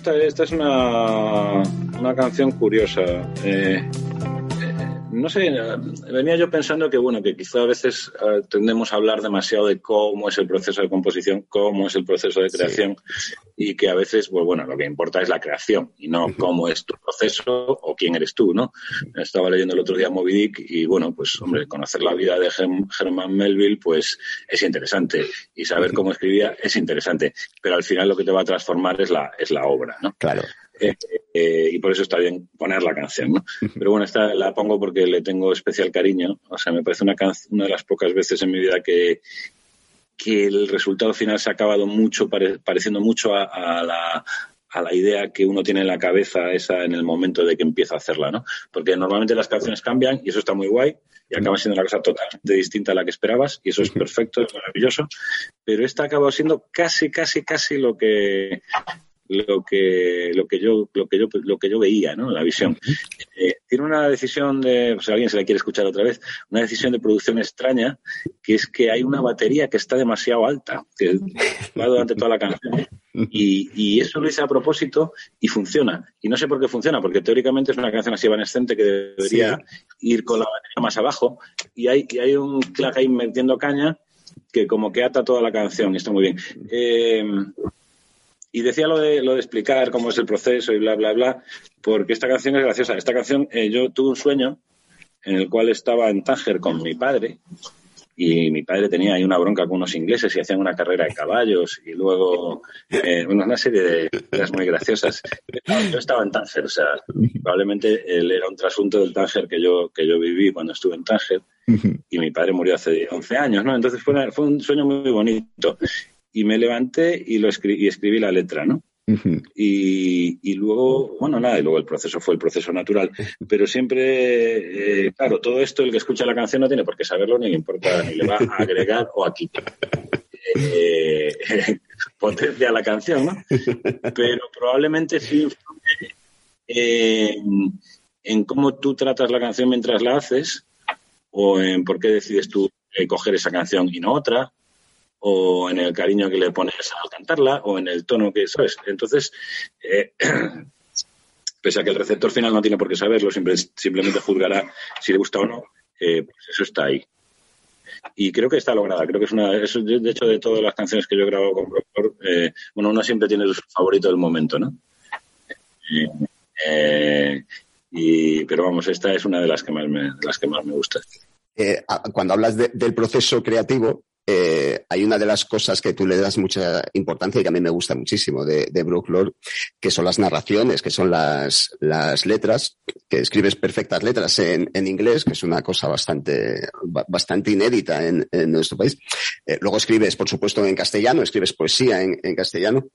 Esta, esta es una, una canción curiosa. Eh, no sé, eh, venía yo pensando que, bueno, que quizá a veces eh, tendemos a hablar demasiado de cómo es el proceso de composición, cómo es el proceso de creación, y que a veces, pues bueno, lo que importa es la creación y no cómo es tu proceso o quién eres tú, ¿no? Estaba leyendo el otro día Moby Dick y, bueno, pues, hombre, conocer la vida de Germ- Herman Melville, pues es interesante, y saber cómo escribía es interesante, pero al final lo que te va a transformar es la, es la obra, ¿no? Claro. Eh, eh, y por eso está bien poner la canción, ¿no? Pero bueno, esta la pongo porque le tengo especial cariño. O sea, me parece una, una de las pocas veces en mi vida que, que el resultado final se ha acabado mucho, pare- pareciendo mucho a, a la a la idea que uno tiene en la cabeza esa en el momento de que empieza a hacerla, ¿no? Porque normalmente las canciones cambian y eso está muy guay y acaba siendo una cosa totalmente distinta a la que esperabas y eso es perfecto, es maravilloso, pero esta acaba siendo casi, casi, casi lo que lo que lo que yo lo que yo lo que yo veía no la visión. Eh, tiene una decisión de pues, alguien se la quiere escuchar otra vez una decisión de producción extraña que es que hay una batería que está demasiado alta que va durante toda la canción y, y eso lo hice a propósito y funciona. Y no sé por qué funciona porque teóricamente es una canción así evanescente que debería ir con la batería más abajo. Y hay y hay un clack ahí metiendo caña que como que ata toda la canción y está muy bien. Eh, y decía lo de, lo de explicar cómo es el proceso y bla, bla, bla, porque esta canción es graciosa. Esta canción, eh, yo tuve un sueño en el cual estaba en Tánger con mi padre y mi padre tenía ahí una bronca con unos ingleses y hacían una carrera de caballos y luego eh, una serie de cosas muy graciosas. Yo estaba en Tánger, o sea, probablemente él era un trasunto del Tánger que yo, que yo viví cuando estuve en Tánger y mi padre murió hace 11 años, ¿no? Entonces fue, una- fue un sueño muy bonito. Y me levanté y, lo escri- y escribí la letra, ¿no? Y, y luego, bueno, nada, y luego el proceso fue el proceso natural. Pero siempre, eh, claro, todo esto, el que escucha la canción no tiene por qué saberlo, ni le importa, ni le va a agregar o a quitar. Eh, potencia la canción, ¿no? Pero probablemente sí influye en, en cómo tú tratas la canción mientras la haces, o en por qué decides tú eh, coger esa canción y no otra, o en el cariño que le pones al cantarla, o en el tono que sabes. Entonces, eh, pese a que el receptor final no tiene por qué saberlo, siempre, simplemente juzgará si le gusta o no, eh, pues eso está ahí. Y creo que está lograda. Creo que es una. eso, de hecho, de todas las canciones que yo he grabado con Proctor, eh, bueno, uno siempre tiene su favorito del momento, ¿no? Eh, y, pero vamos, esta es una de las que más me, las que más me gusta. Cuando hablas de- del proceso creativo, eh, hay una de las cosas que tú le das mucha importancia y que a mí me gusta muchísimo de, de que son las narraciones, que son las, letras, que escribes perfectas letras en, en inglés, que es una cosa bastante, ba- bastante inédita en, nuestro país. Eh, luego escribes, por supuesto, en castellano, escribes poesía en, castellano.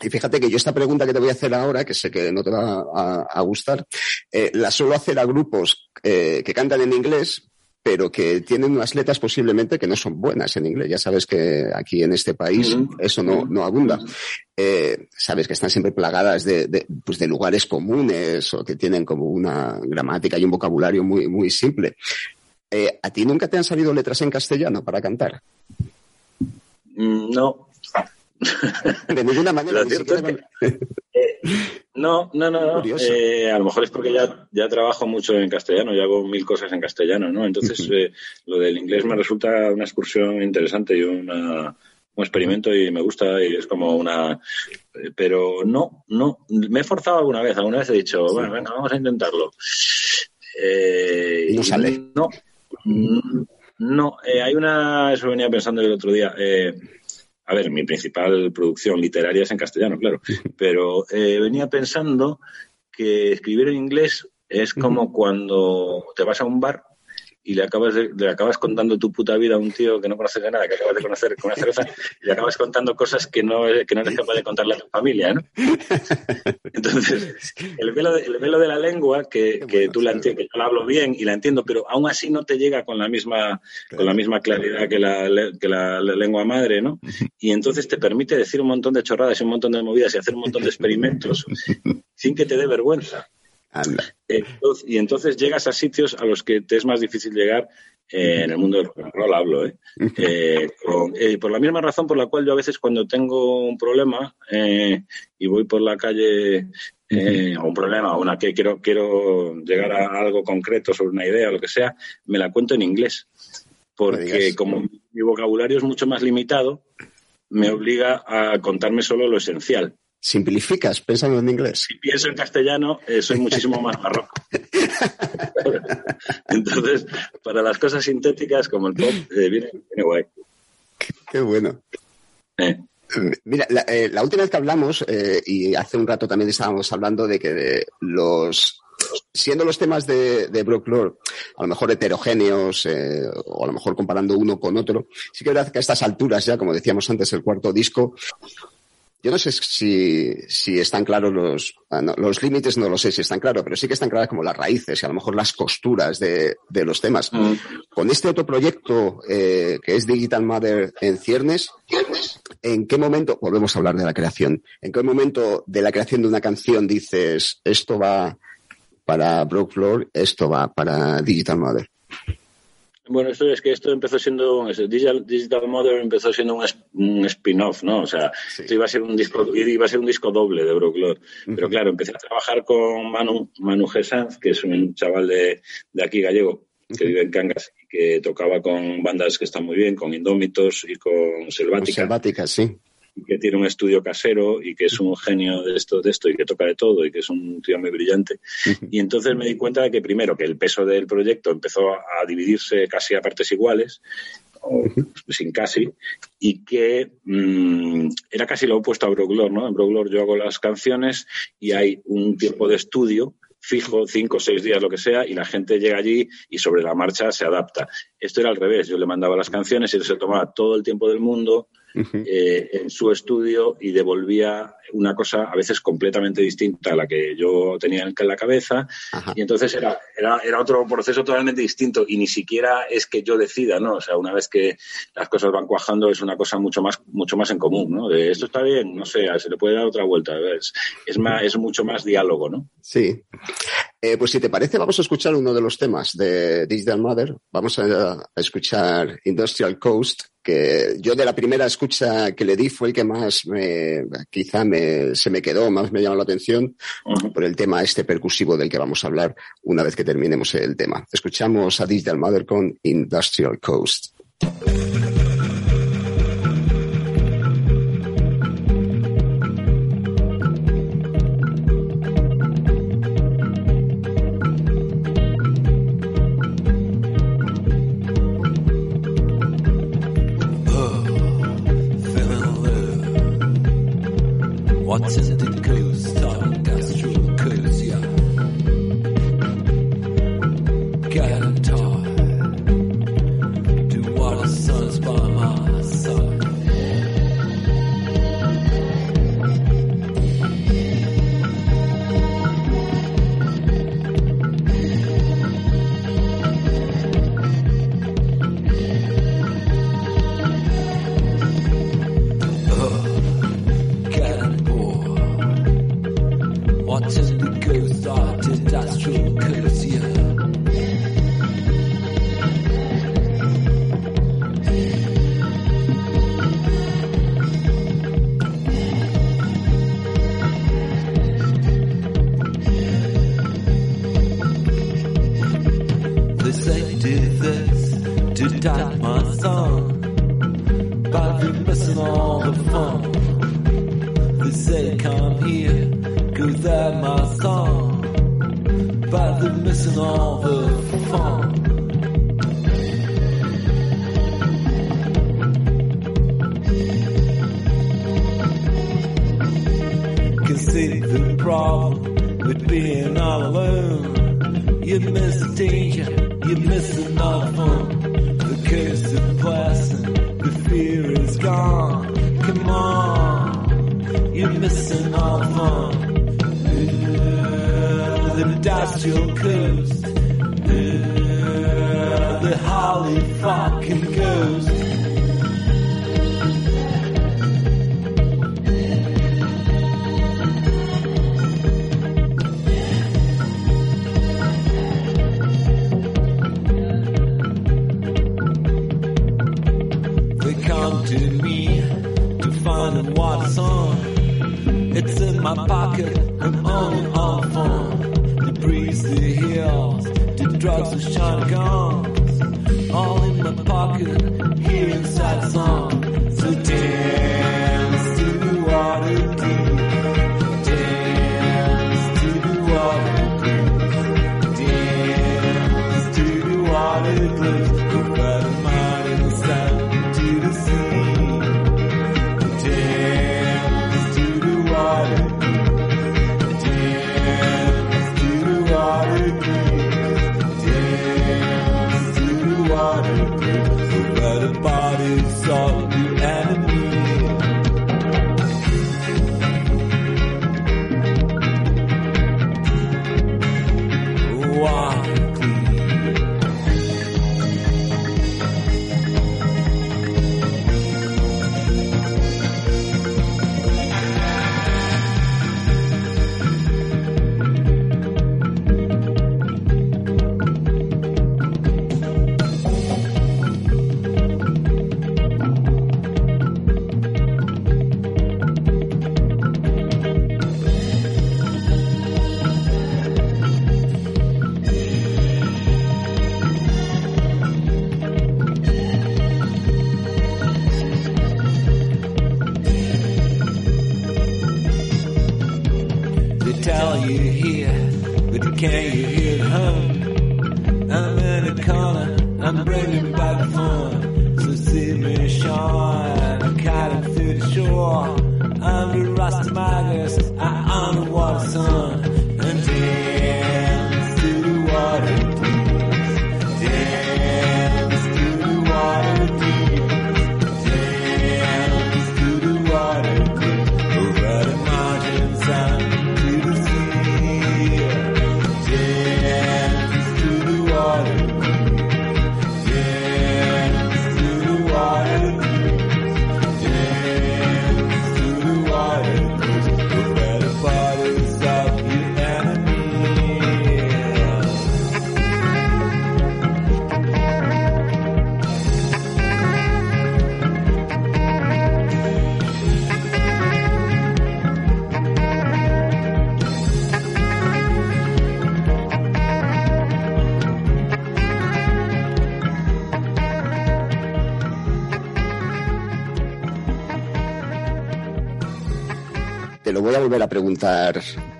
Y fíjate que yo esta pregunta que te voy a hacer ahora, que sé que no te va a, gustar, eh, la suelo hacer a grupos que cantan en inglés, pero que tienen unas letras posiblemente que no son buenas en inglés. Ya sabes que aquí en este país eso no, no abunda. Eh, sabes que están siempre plagadas de, de, pues de lugares comunes o que tienen como una gramática y un vocabulario muy, muy simple. Eh, ¿A ti nunca te han salido letras en castellano para cantar? Mm, No, De ninguna manera. Lo ni cierto siquiera es que- no, no, no. no. Eh, a lo mejor es porque ya, ya trabajo mucho en castellano, ya hago mil cosas en castellano, ¿no? Entonces, eh, lo del inglés me resulta una excursión interesante y una, un experimento y me gusta y es como una... eh, Pero no, no. Me he forzado alguna vez, alguna vez he dicho, bueno, venga, vamos a intentarlo. Eh, no sale. No, no. eh, hay una... Eso venía pensando el otro día. Eh, a ver, mi principal producción literaria es en castellano, claro, pero eh, venía pensando que escribir en inglés es como cuando te vas a un bar y le acabas, de- le acabas contando tu puta vida a un tío que no conoces de nada, que acabas de conocer con una cerveza, y le acabas contando cosas que no, que no eres capaz de contarle a tu familia, ¿no? Entonces, el velo de, el velo de la lengua, que, que tú la entiendes, que yo la hablo bien y la entiendo, pero aún así no te llega con la misma, con la misma claridad que la, que la, la lengua madre, ¿no? Y entonces te permite decir un montón de chorradas y un montón de movidas y hacer un montón de experimentos sin que te dé vergüenza. Entonces- y entonces llegas a sitios a los que te es más difícil llegar eh, en el mundo del rock and roll, hablo, ¿eh? Eh, con- eh, por la misma razón por la cual yo a veces cuando tengo un problema eh, y voy por la calle o un problema, o una que quiero, quiero llegar a algo concreto sobre una idea o lo que sea, me la cuento en inglés. Porque como mi vocabulario es mucho más limitado, me obliga a contarme solo lo esencial. Simplificas pensando en inglés. Si pienso en castellano, eh, soy muchísimo más barroco. Entonces, para las cosas sintéticas como el pop, eh, viene, viene guay. Qué bueno. Eh, Mira, la, la última vez que hablamos, y hace un rato también estábamos hablando de que de los, siendo los temas de, de Brooklyn a lo mejor heterogéneos, eh, o a lo mejor comparando uno con otro, sí que es verdad que a estas alturas ya, como decíamos antes, el cuarto disco, yo no sé si, si están claros los, ah, no, los límites, no lo sé si están claros, pero sí que están claras como las raíces y a lo mejor las costuras de, de los temas. mm, Con este otro proyecto eh, que es Digital Mother en ciernes, ¿en qué momento, volvemos a hablar de la creación, en qué momento de la creación de una canción dices, esto va para Broke Floor, esto va para Digital Mother? Bueno, esto es que esto empezó siendo, un- Digital, Digital Mother empezó siendo un, un spin-off, ¿no? O sea, Sí. esto iba a ser un disco, iba a ser un disco doble de Brooklyn. Pero claro, empecé a trabajar con Manu, Manu G. Sanz, que es un chaval de, de aquí gallego, que vive en Cangas y que tocaba con bandas que están muy bien, con Indómitos y con Selvática. Selvática, sí. Y que tiene un estudio casero y que es un genio de esto, de esto y que toca de todo y que es un tío muy brillante. Y entonces me di cuenta de que primero que el peso del proyecto empezó a, dividirse casi a partes iguales, o sin casi, y que mm, era casi lo opuesto a Broglor, ¿no? En Broglor yo hago las canciones y hay un tiempo de estudio fijo, cinco o seis días, lo que sea, y la gente llega allí y sobre la marcha se adapta. Esto era al revés, yo le mandaba las canciones y él se tomaba todo el tiempo del mundo eh, en su estudio y devolvía una cosa a veces completamente distinta a la que yo tenía en la cabeza y entonces era, era, era otro proceso totalmente distinto y ni siquiera es que yo decida, ¿no? O sea, una vez que las cosas van cuajando es una cosa mucho más, mucho más en común, ¿no? De esto está bien, no sé, se le puede dar otra vuelta, es, es, más, es mucho más diálogo, ¿no? Sí. Eh, pues si te parece, vamos a escuchar uno de los temas de Digital Mother. Vamos a, a escuchar Industrial Coast, que yo de la primera escucha que le di fue el que más me, quizá me, se me quedó, más me llamó la atención por el tema este percusivo del que vamos a hablar una vez que terminemos el tema. Escuchamos a Digital Mother con Industrial Coast. They say do this to die my son, but you're missing all the fun. They say come here, cause that my song, but they're missing all the fun. Can see the problem with being all alone. You miss the danger, you miss all the fun. The curse is blessing, the fear is gone. Come on, you're missing the fun. The coast, uh,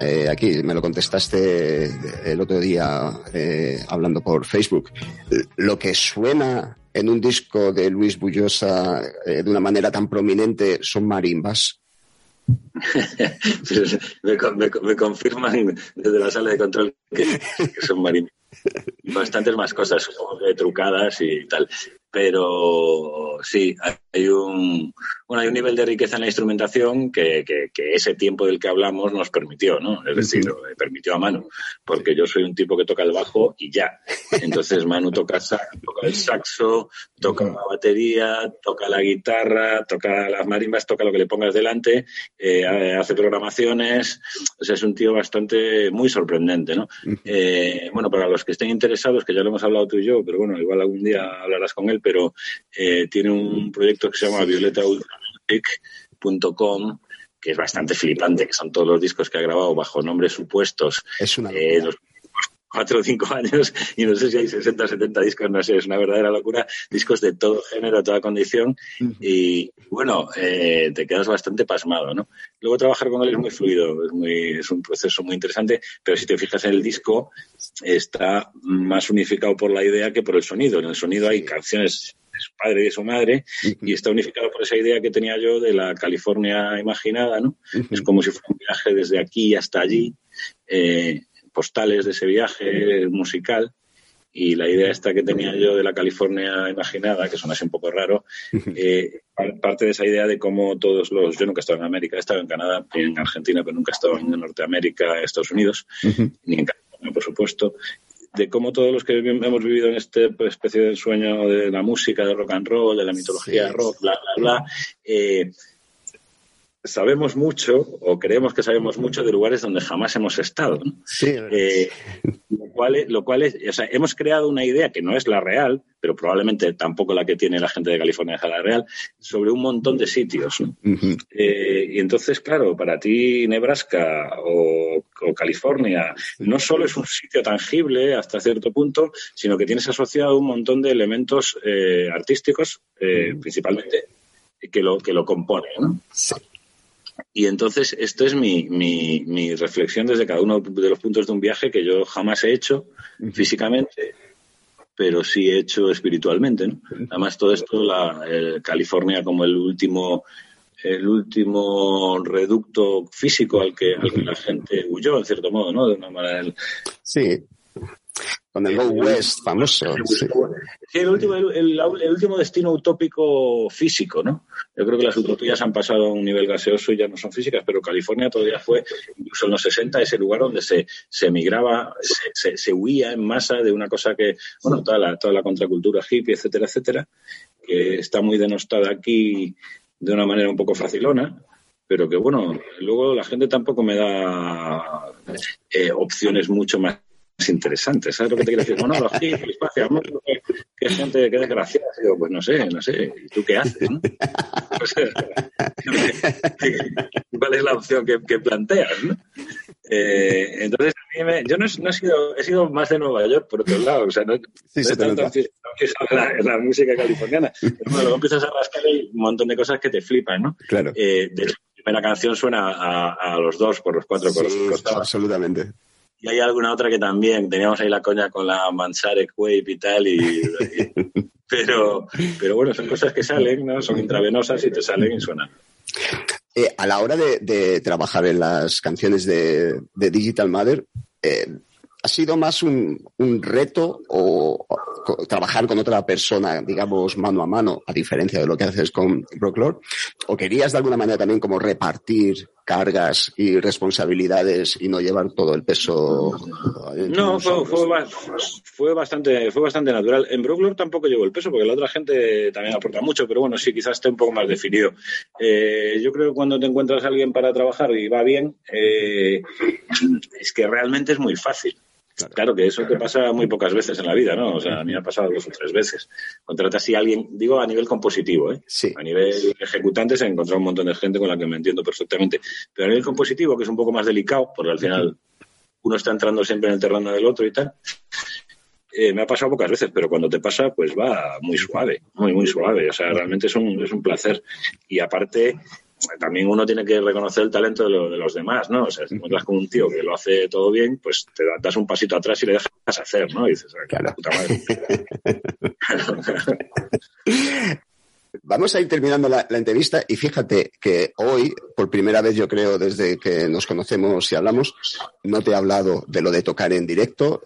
eh, aquí. Me lo contestaste el otro día eh, hablando por Facebook. Lo que suena en un disco de Luis Bullosa eh, de una manera tan prominente son marimbas. me, confirman desde la sala de control que, son marimbas. Bastantes más cosas, trucadas y tal pero sí, hay un, bueno, hay un nivel de riqueza en la instrumentación que, que, que ese tiempo del que hablamos nos permitió, ¿no? Es decir, permitió a Manu, porque yo soy un tipo que toca el bajo y ya. Entonces Manu toca, toca el saxo, toca la batería, toca la guitarra, toca las marimbas, toca lo que le pongas delante, eh, hace programaciones, o sea, es un tío bastante, muy sorprendente, ¿no? Eh, bueno, para los que estén interesados, que ya lo hemos hablado tú y yo, pero bueno, igual algún día hablarás con él, pero eh, tiene un proyecto que se llama violetaultramusic.com que es bastante flipante, que son todos los discos que ha grabado bajo nombres supuestos. Es una eh, los cuatro o cinco años y no sé si hay 60 o 70 discos, no sé, es una verdadera locura, discos de todo género, toda condición y bueno, eh, te quedas bastante pasmado, ¿no? Luego trabajar con él es muy fluido, es, muy, es un proceso muy interesante, pero si te fijas en el disco está más unificado por la idea que por el sonido. En el sonido hay canciones de su padre y de su madre y está unificado por esa idea que tenía yo de la California imaginada, ¿no? Es como si fuera un viaje desde aquí hasta allí. Eh, postales de ese viaje musical y la idea esta que tenía yo de la California imaginada, que suena así un poco raro, eh, parte de esa idea de cómo todos los... Yo nunca he estado en América, he estado en Canadá, en Argentina, pero nunca he estado en Norteamérica, Estados Unidos, ni en California, por supuesto, de cómo todos los que hemos vivido en esta especie de sueño de la música, de rock and roll, de la mitología sí. rock, bla, bla, bla, eh, sabemos mucho o creemos que sabemos mucho de lugares donde jamás hemos estado. ¿no? Sí. Eh, cual es, lo cual es, o sea, hemos creado una idea que no es la real, pero probablemente tampoco la que tiene la gente de California es la real, sobre un montón de sitios. ¿no? Uh -huh. eh, y entonces, claro, para ti Nebraska o, o, California no solo es un sitio tangible hasta cierto punto, sino que tienes asociado un montón de elementos eh, artísticos, uh -huh. principalmente, que lo, que lo componen. ¿no? Sí. Y entonces, esto es mi, mi, mi, reflexión desde cada uno de los puntos de un viaje que yo jamás he hecho físicamente, pero sí he hecho espiritualmente. ¿no? Además, todo esto, la, el California como el último el último reducto físico al que, al que la gente huyó, en cierto modo, ¿no? De una manera. El... Sí, con el Go West famoso. Sí, sí el, último, el, el, el, último destino utópico físico, ¿no? Yo creo que las utopías han pasado a un nivel gaseoso y ya no son físicas, pero California todavía fue, incluso en los 60, ese lugar donde se, se emigraba, se, se, se, huía en masa de una cosa que, bueno, toda la, toda la contracultura hippie, etcétera, etcétera, que está muy denostada aquí de una manera un poco facilona, pero que bueno, luego la gente tampoco me da eh, opciones mucho más interesantes. ¿Sabes lo que te quiero decir? No, no, los hippies, hacíamos que, que gente, que desgraciada. Digo, pues no sé, no sé. ¿Y tú qué haces? No? O sea, ¿Cuál es la opción que, que planteas? ¿no? Eh, entonces, a mí me, yo no, no, he, sido, he sido más de Nueva York, por otro lado. O sea, no, sí, no tanto la, la, música californiana. Pero bueno, luego empiezas a rascar y un montón de cosas que te flipan, ¿no? Claro. Eh, de hecho, la primera canción suena a, a, los dos por los cuatro sí, costados. Absolutamente. Y hay alguna otra que también, teníamos ahí la coña con la Mansarek Wave y tal, y, y, pero, pero bueno, son cosas que salen, ¿no? Son intravenosas y te salen y suenan. Eh, a la hora de, de, trabajar en las canciones de, de Digital Mother, eh, ¿ha sido más un, un reto o, o, trabajar con otra persona, digamos, mano a mano, a diferencia de lo que haces con Brocklord? ¿O querías de alguna manera también como repartir cargas y responsabilidades y no llevar todo el peso. No, fue, fue, fue, bastante, fue bastante natural. En Brooklyn tampoco llevo el peso porque la otra gente también aporta mucho, pero bueno, sí, quizás esté un poco más definido. Eh, yo creo que cuando te encuentras a alguien para trabajar y va bien, eh, es que realmente es muy fácil. Claro. claro. que eso te pasa muy pocas veces en la vida, ¿no? O sea, a mí me ha pasado dos o tres veces. Contratas a alguien, digo a nivel compositivo, ¿eh? Sí. A nivel ejecutante se ha encontrado un montón de gente con la que me entiendo perfectamente. Pero a nivel compositivo, que es un poco más delicado, porque al final uno está entrando siempre en el terreno del otro y tal, eh, me ha pasado pocas veces, pero cuando te pasa, pues va muy suave, muy, muy suave. O sea, realmente es un, es un placer. Y aparte, también uno tiene que reconocer el talento de, lo- de los demás, ¿no? O sea, si encuentras con un tío que lo hace todo bien, pues te da- das un pasito atrás y le dejas hacer, ¿no? Y dices, "Ah, qué puta madre. Vamos a ir terminando la, la entrevista y fíjate que hoy, por primera vez yo creo desde que nos conocemos y hablamos, no te he hablado de lo de tocar en directo.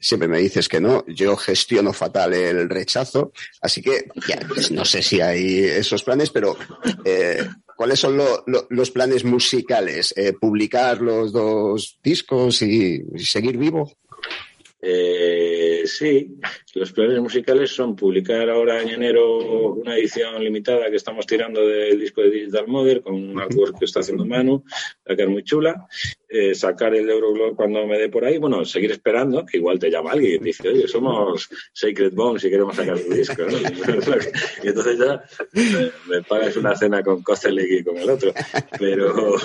Siempre me dices que no, yo gestiono fatal el rechazo, así que ya, pues no sé si hay esos planes, pero eh, ¿cuáles son lo- lo- los planes musicales? Eh, ¿Publicar los dos discos y, y seguir vivo? Eh, sí, los planes musicales son publicar ahora en enero una edición limitada que estamos tirando del disco de Digital Mother con un artwork que está haciendo Manu, la que es muy chula, eh, sacar el Euroglor cuando me dé por ahí, bueno, seguir esperando, que igual te llama alguien y te dice, oye, somos Sacred Bones y queremos sacar tu disco, ¿no? y entonces ya me pagas una cena con Kozelik y con el otro, pero,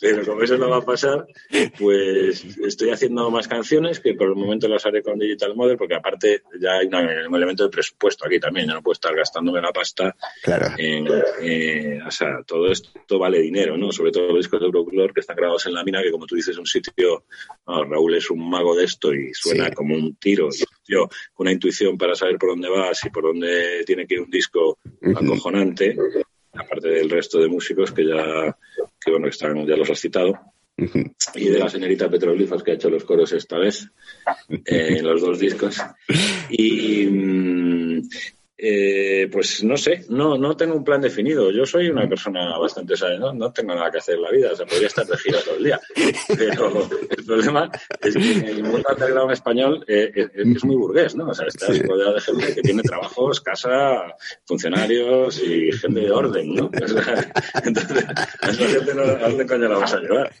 pero como eso no va a pasar, pues estoy haciendo más canciones que por el momento las haré con Digital Model, porque aparte ya hay una- un elemento de presupuesto aquí también, ya no puedo estar gastándome la pasta Claro. en, eh, o sea, todo esto vale dinero, ¿no? Sobre todo los discos de Euroglor que están grabados en la mina, que como tú dices, es un sitio, no, Raúl es un mago de esto y suena Sí. como un tiro. Yo, una intuición para saber por dónde vas y por dónde tiene que ir un disco acojonante, aparte del resto de músicos que ya, que bueno, están, ya los has citado. Y de la señorita Petroglifos que ha hecho los coros esta vez, eh, en los dos discos. Y mm, eh, pues no sé, no, no tengo un plan definido. Yo soy una persona bastante, ¿sabes? ¿no? no tengo nada que hacer en la vida, o sea, podría estar de gira todo el día. Pero el problema es que el mundo underground español eh, es, es muy burgués, ¿no? O sea, estás Sí. rodeado de gente que tiene trabajos, casa, funcionarios y gente de orden, ¿no? O sea, entonces, a esa gente no, ¿a dónde coño la vas a llevar?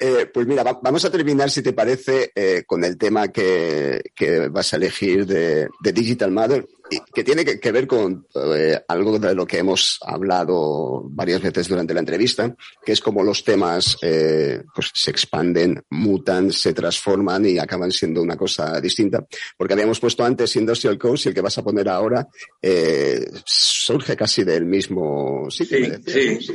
Eh, pues mira, va- vamos a terminar, si te parece, eh, con el tema que, que vas a elegir de, de Digital Mother, que tiene que, que ver con eh, algo de lo que hemos hablado varias veces durante la entrevista, que es como los temas eh, pues se expanden, mutan, se transforman y acaban siendo una cosa distinta. Porque habíamos puesto antes Industrial Coast y el que vas a poner ahora eh, surge casi del mismo sitio. Sí, me decías, sí.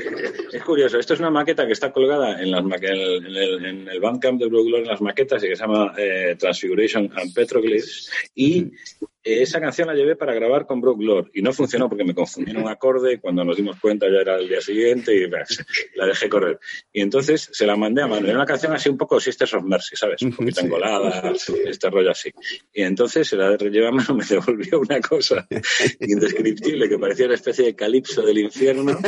Es curioso. Esto es una maqueta que está colgada en, las en, el, en, el, Bandcamp de Blue Glory, en las maquetas y que se llama Transfiguration and Petroglyphs. Y esa canción la llevé para grabar con Brook Lord y no funcionó porque me confundí en un acorde y cuando nos dimos cuenta ya era el día siguiente y la dejé correr. Y entonces se la mandé a Manu. Era una canción así un poco Sisters of Mercy, ¿sabes? Un poquito engolada, este rollo así. Y entonces se la llevé a Manu, me devolvió una cosa indescriptible que parecía una especie de calipso del infierno,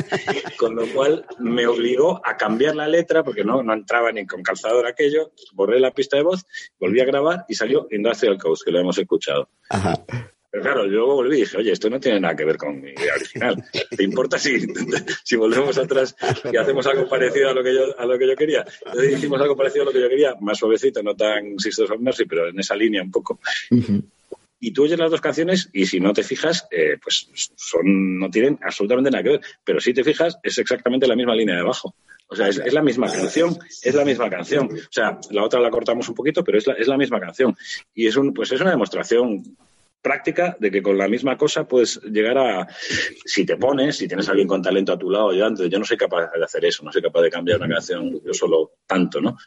con lo cual me obligó a cambiar la letra porque no, no entraba ni con calzador aquello. Borré la pista de voz, volví a grabar y salió Industrial Coast, que lo hemos escuchado. Ajá. Pero claro, yo luego volví y dije, oye, esto no tiene nada que ver con mi idea original. ¿Te importa si, si volvemos atrás y hacemos algo parecido a lo que yo, a lo que yo quería? Entonces hicimos algo parecido a lo que yo quería, más suavecito, no tan Sisters of Mercy, pero en esa línea un poco. Y tú oyes las dos canciones y si no te fijas, eh, pues son, no tienen absolutamente nada que ver. Pero si te fijas, es exactamente la misma línea de abajo. O sea, es, es la misma canción, es la misma canción. O sea, la otra la cortamos un poquito, pero es la, es la misma canción. Y es un, pues es una demostración práctica de que con la misma cosa puedes llegar a, si te pones, si tienes a alguien con talento a tu lado, yo antes, yo no soy capaz de hacer eso, no soy capaz de cambiar una canción yo solo tanto, ¿no?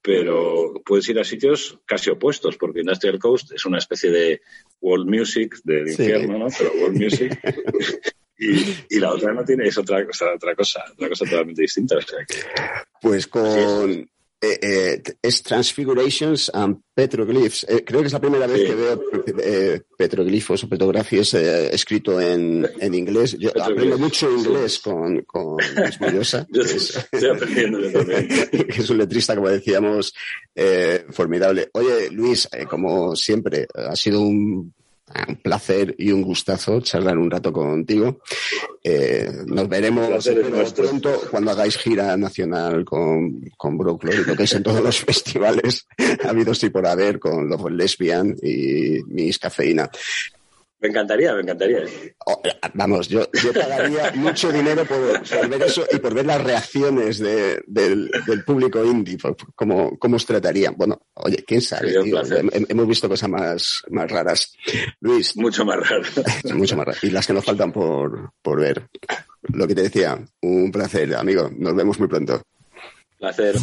Pero puedes ir a sitios casi opuestos, porque Industrial Coast es una especie de world music del Sí. infierno, ¿no? Pero world music. y, y la otra no tiene, es otra cosa, otra cosa, otra cosa totalmente distinta. O sea que, Pues con... eh, eh, es Transfigurations and Petroglyphs. Eh, creo que es la primera vez Sí. que veo eh, petroglifos o petrografias eh, escrito en, en inglés. Yo aprendo mucho inglés con, con Luis Mollosa, yo que es, estoy aprendiendo también. que es un letrista, como decíamos, eh, formidable. Oye, Luis, como siempre, ha sido un, un placer y un gustazo charlar un rato contigo. Eh, nos veremos es pronto cuando hagáis gira nacional con, con Brooklyn y toquéis en todos los festivales habidos y por haber con los Lesbian y Miss Cafeína. Me encantaría, me encantaría. Oh, eh, vamos, yo, yo pagaría mucho dinero por, por ver eso y por ver las reacciones de- del, del público indie, por- por cómo, cómo os tratarían. Bueno, oye, quién sabe, tío? hemos visto cosas más, más raras. Luis, Mucho más raro. mucho más raras. Y las que nos faltan por, por ver. lo que te decía, un placer, amigo. Nos vemos muy pronto. Placer.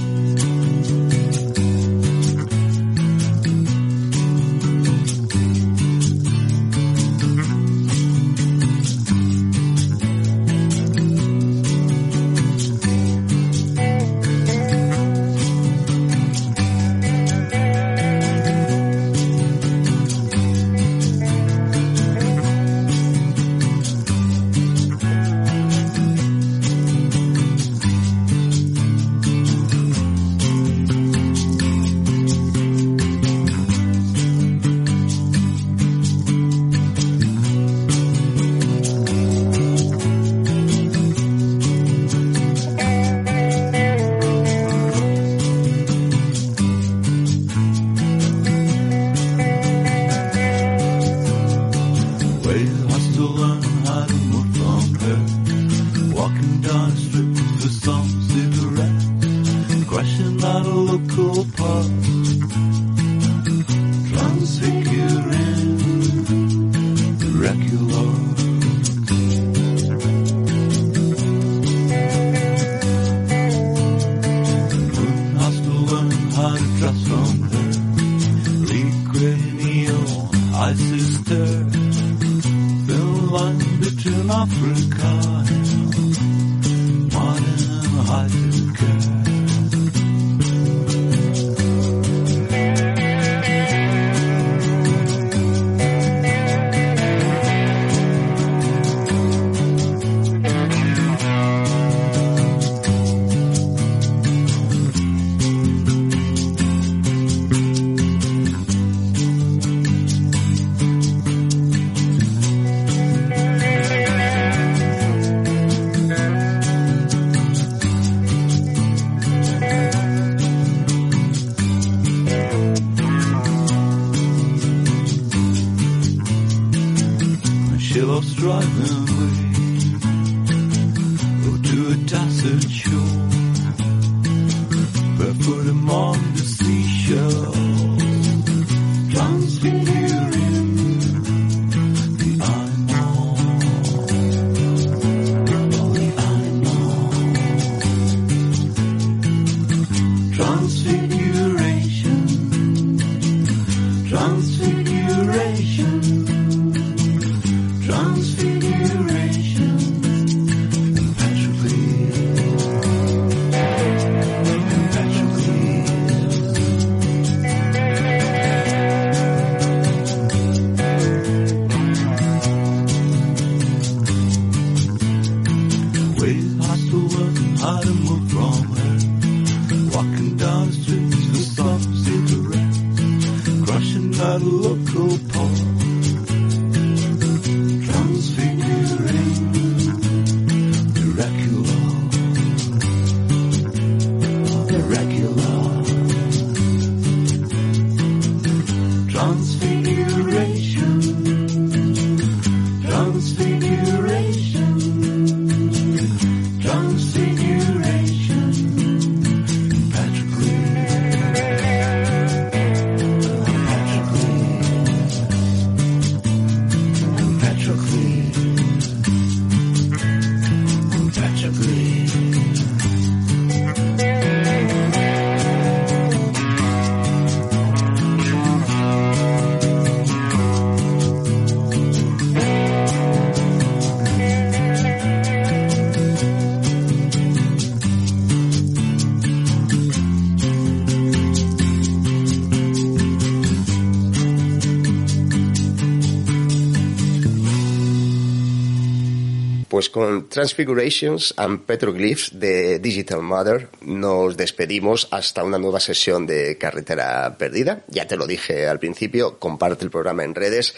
Pues con Transfigurations and Petroglyphs de Digital Mother nos despedimos hasta una nueva sesión de Carretera Perdida. Ya te lo dije al principio, comparte el programa en redes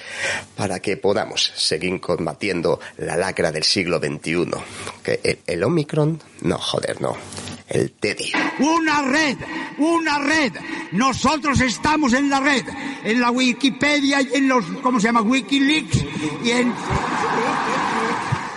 para que podamos seguir combatiendo la lacra del siglo XXI. ¿Que el, el Omicron? No, joder, no. El Teddy. Una red, una red. Nosotros estamos en la red, en la Wikipedia y en los, ¿cómo se llama? Wikileaks y en,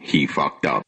He fucked up.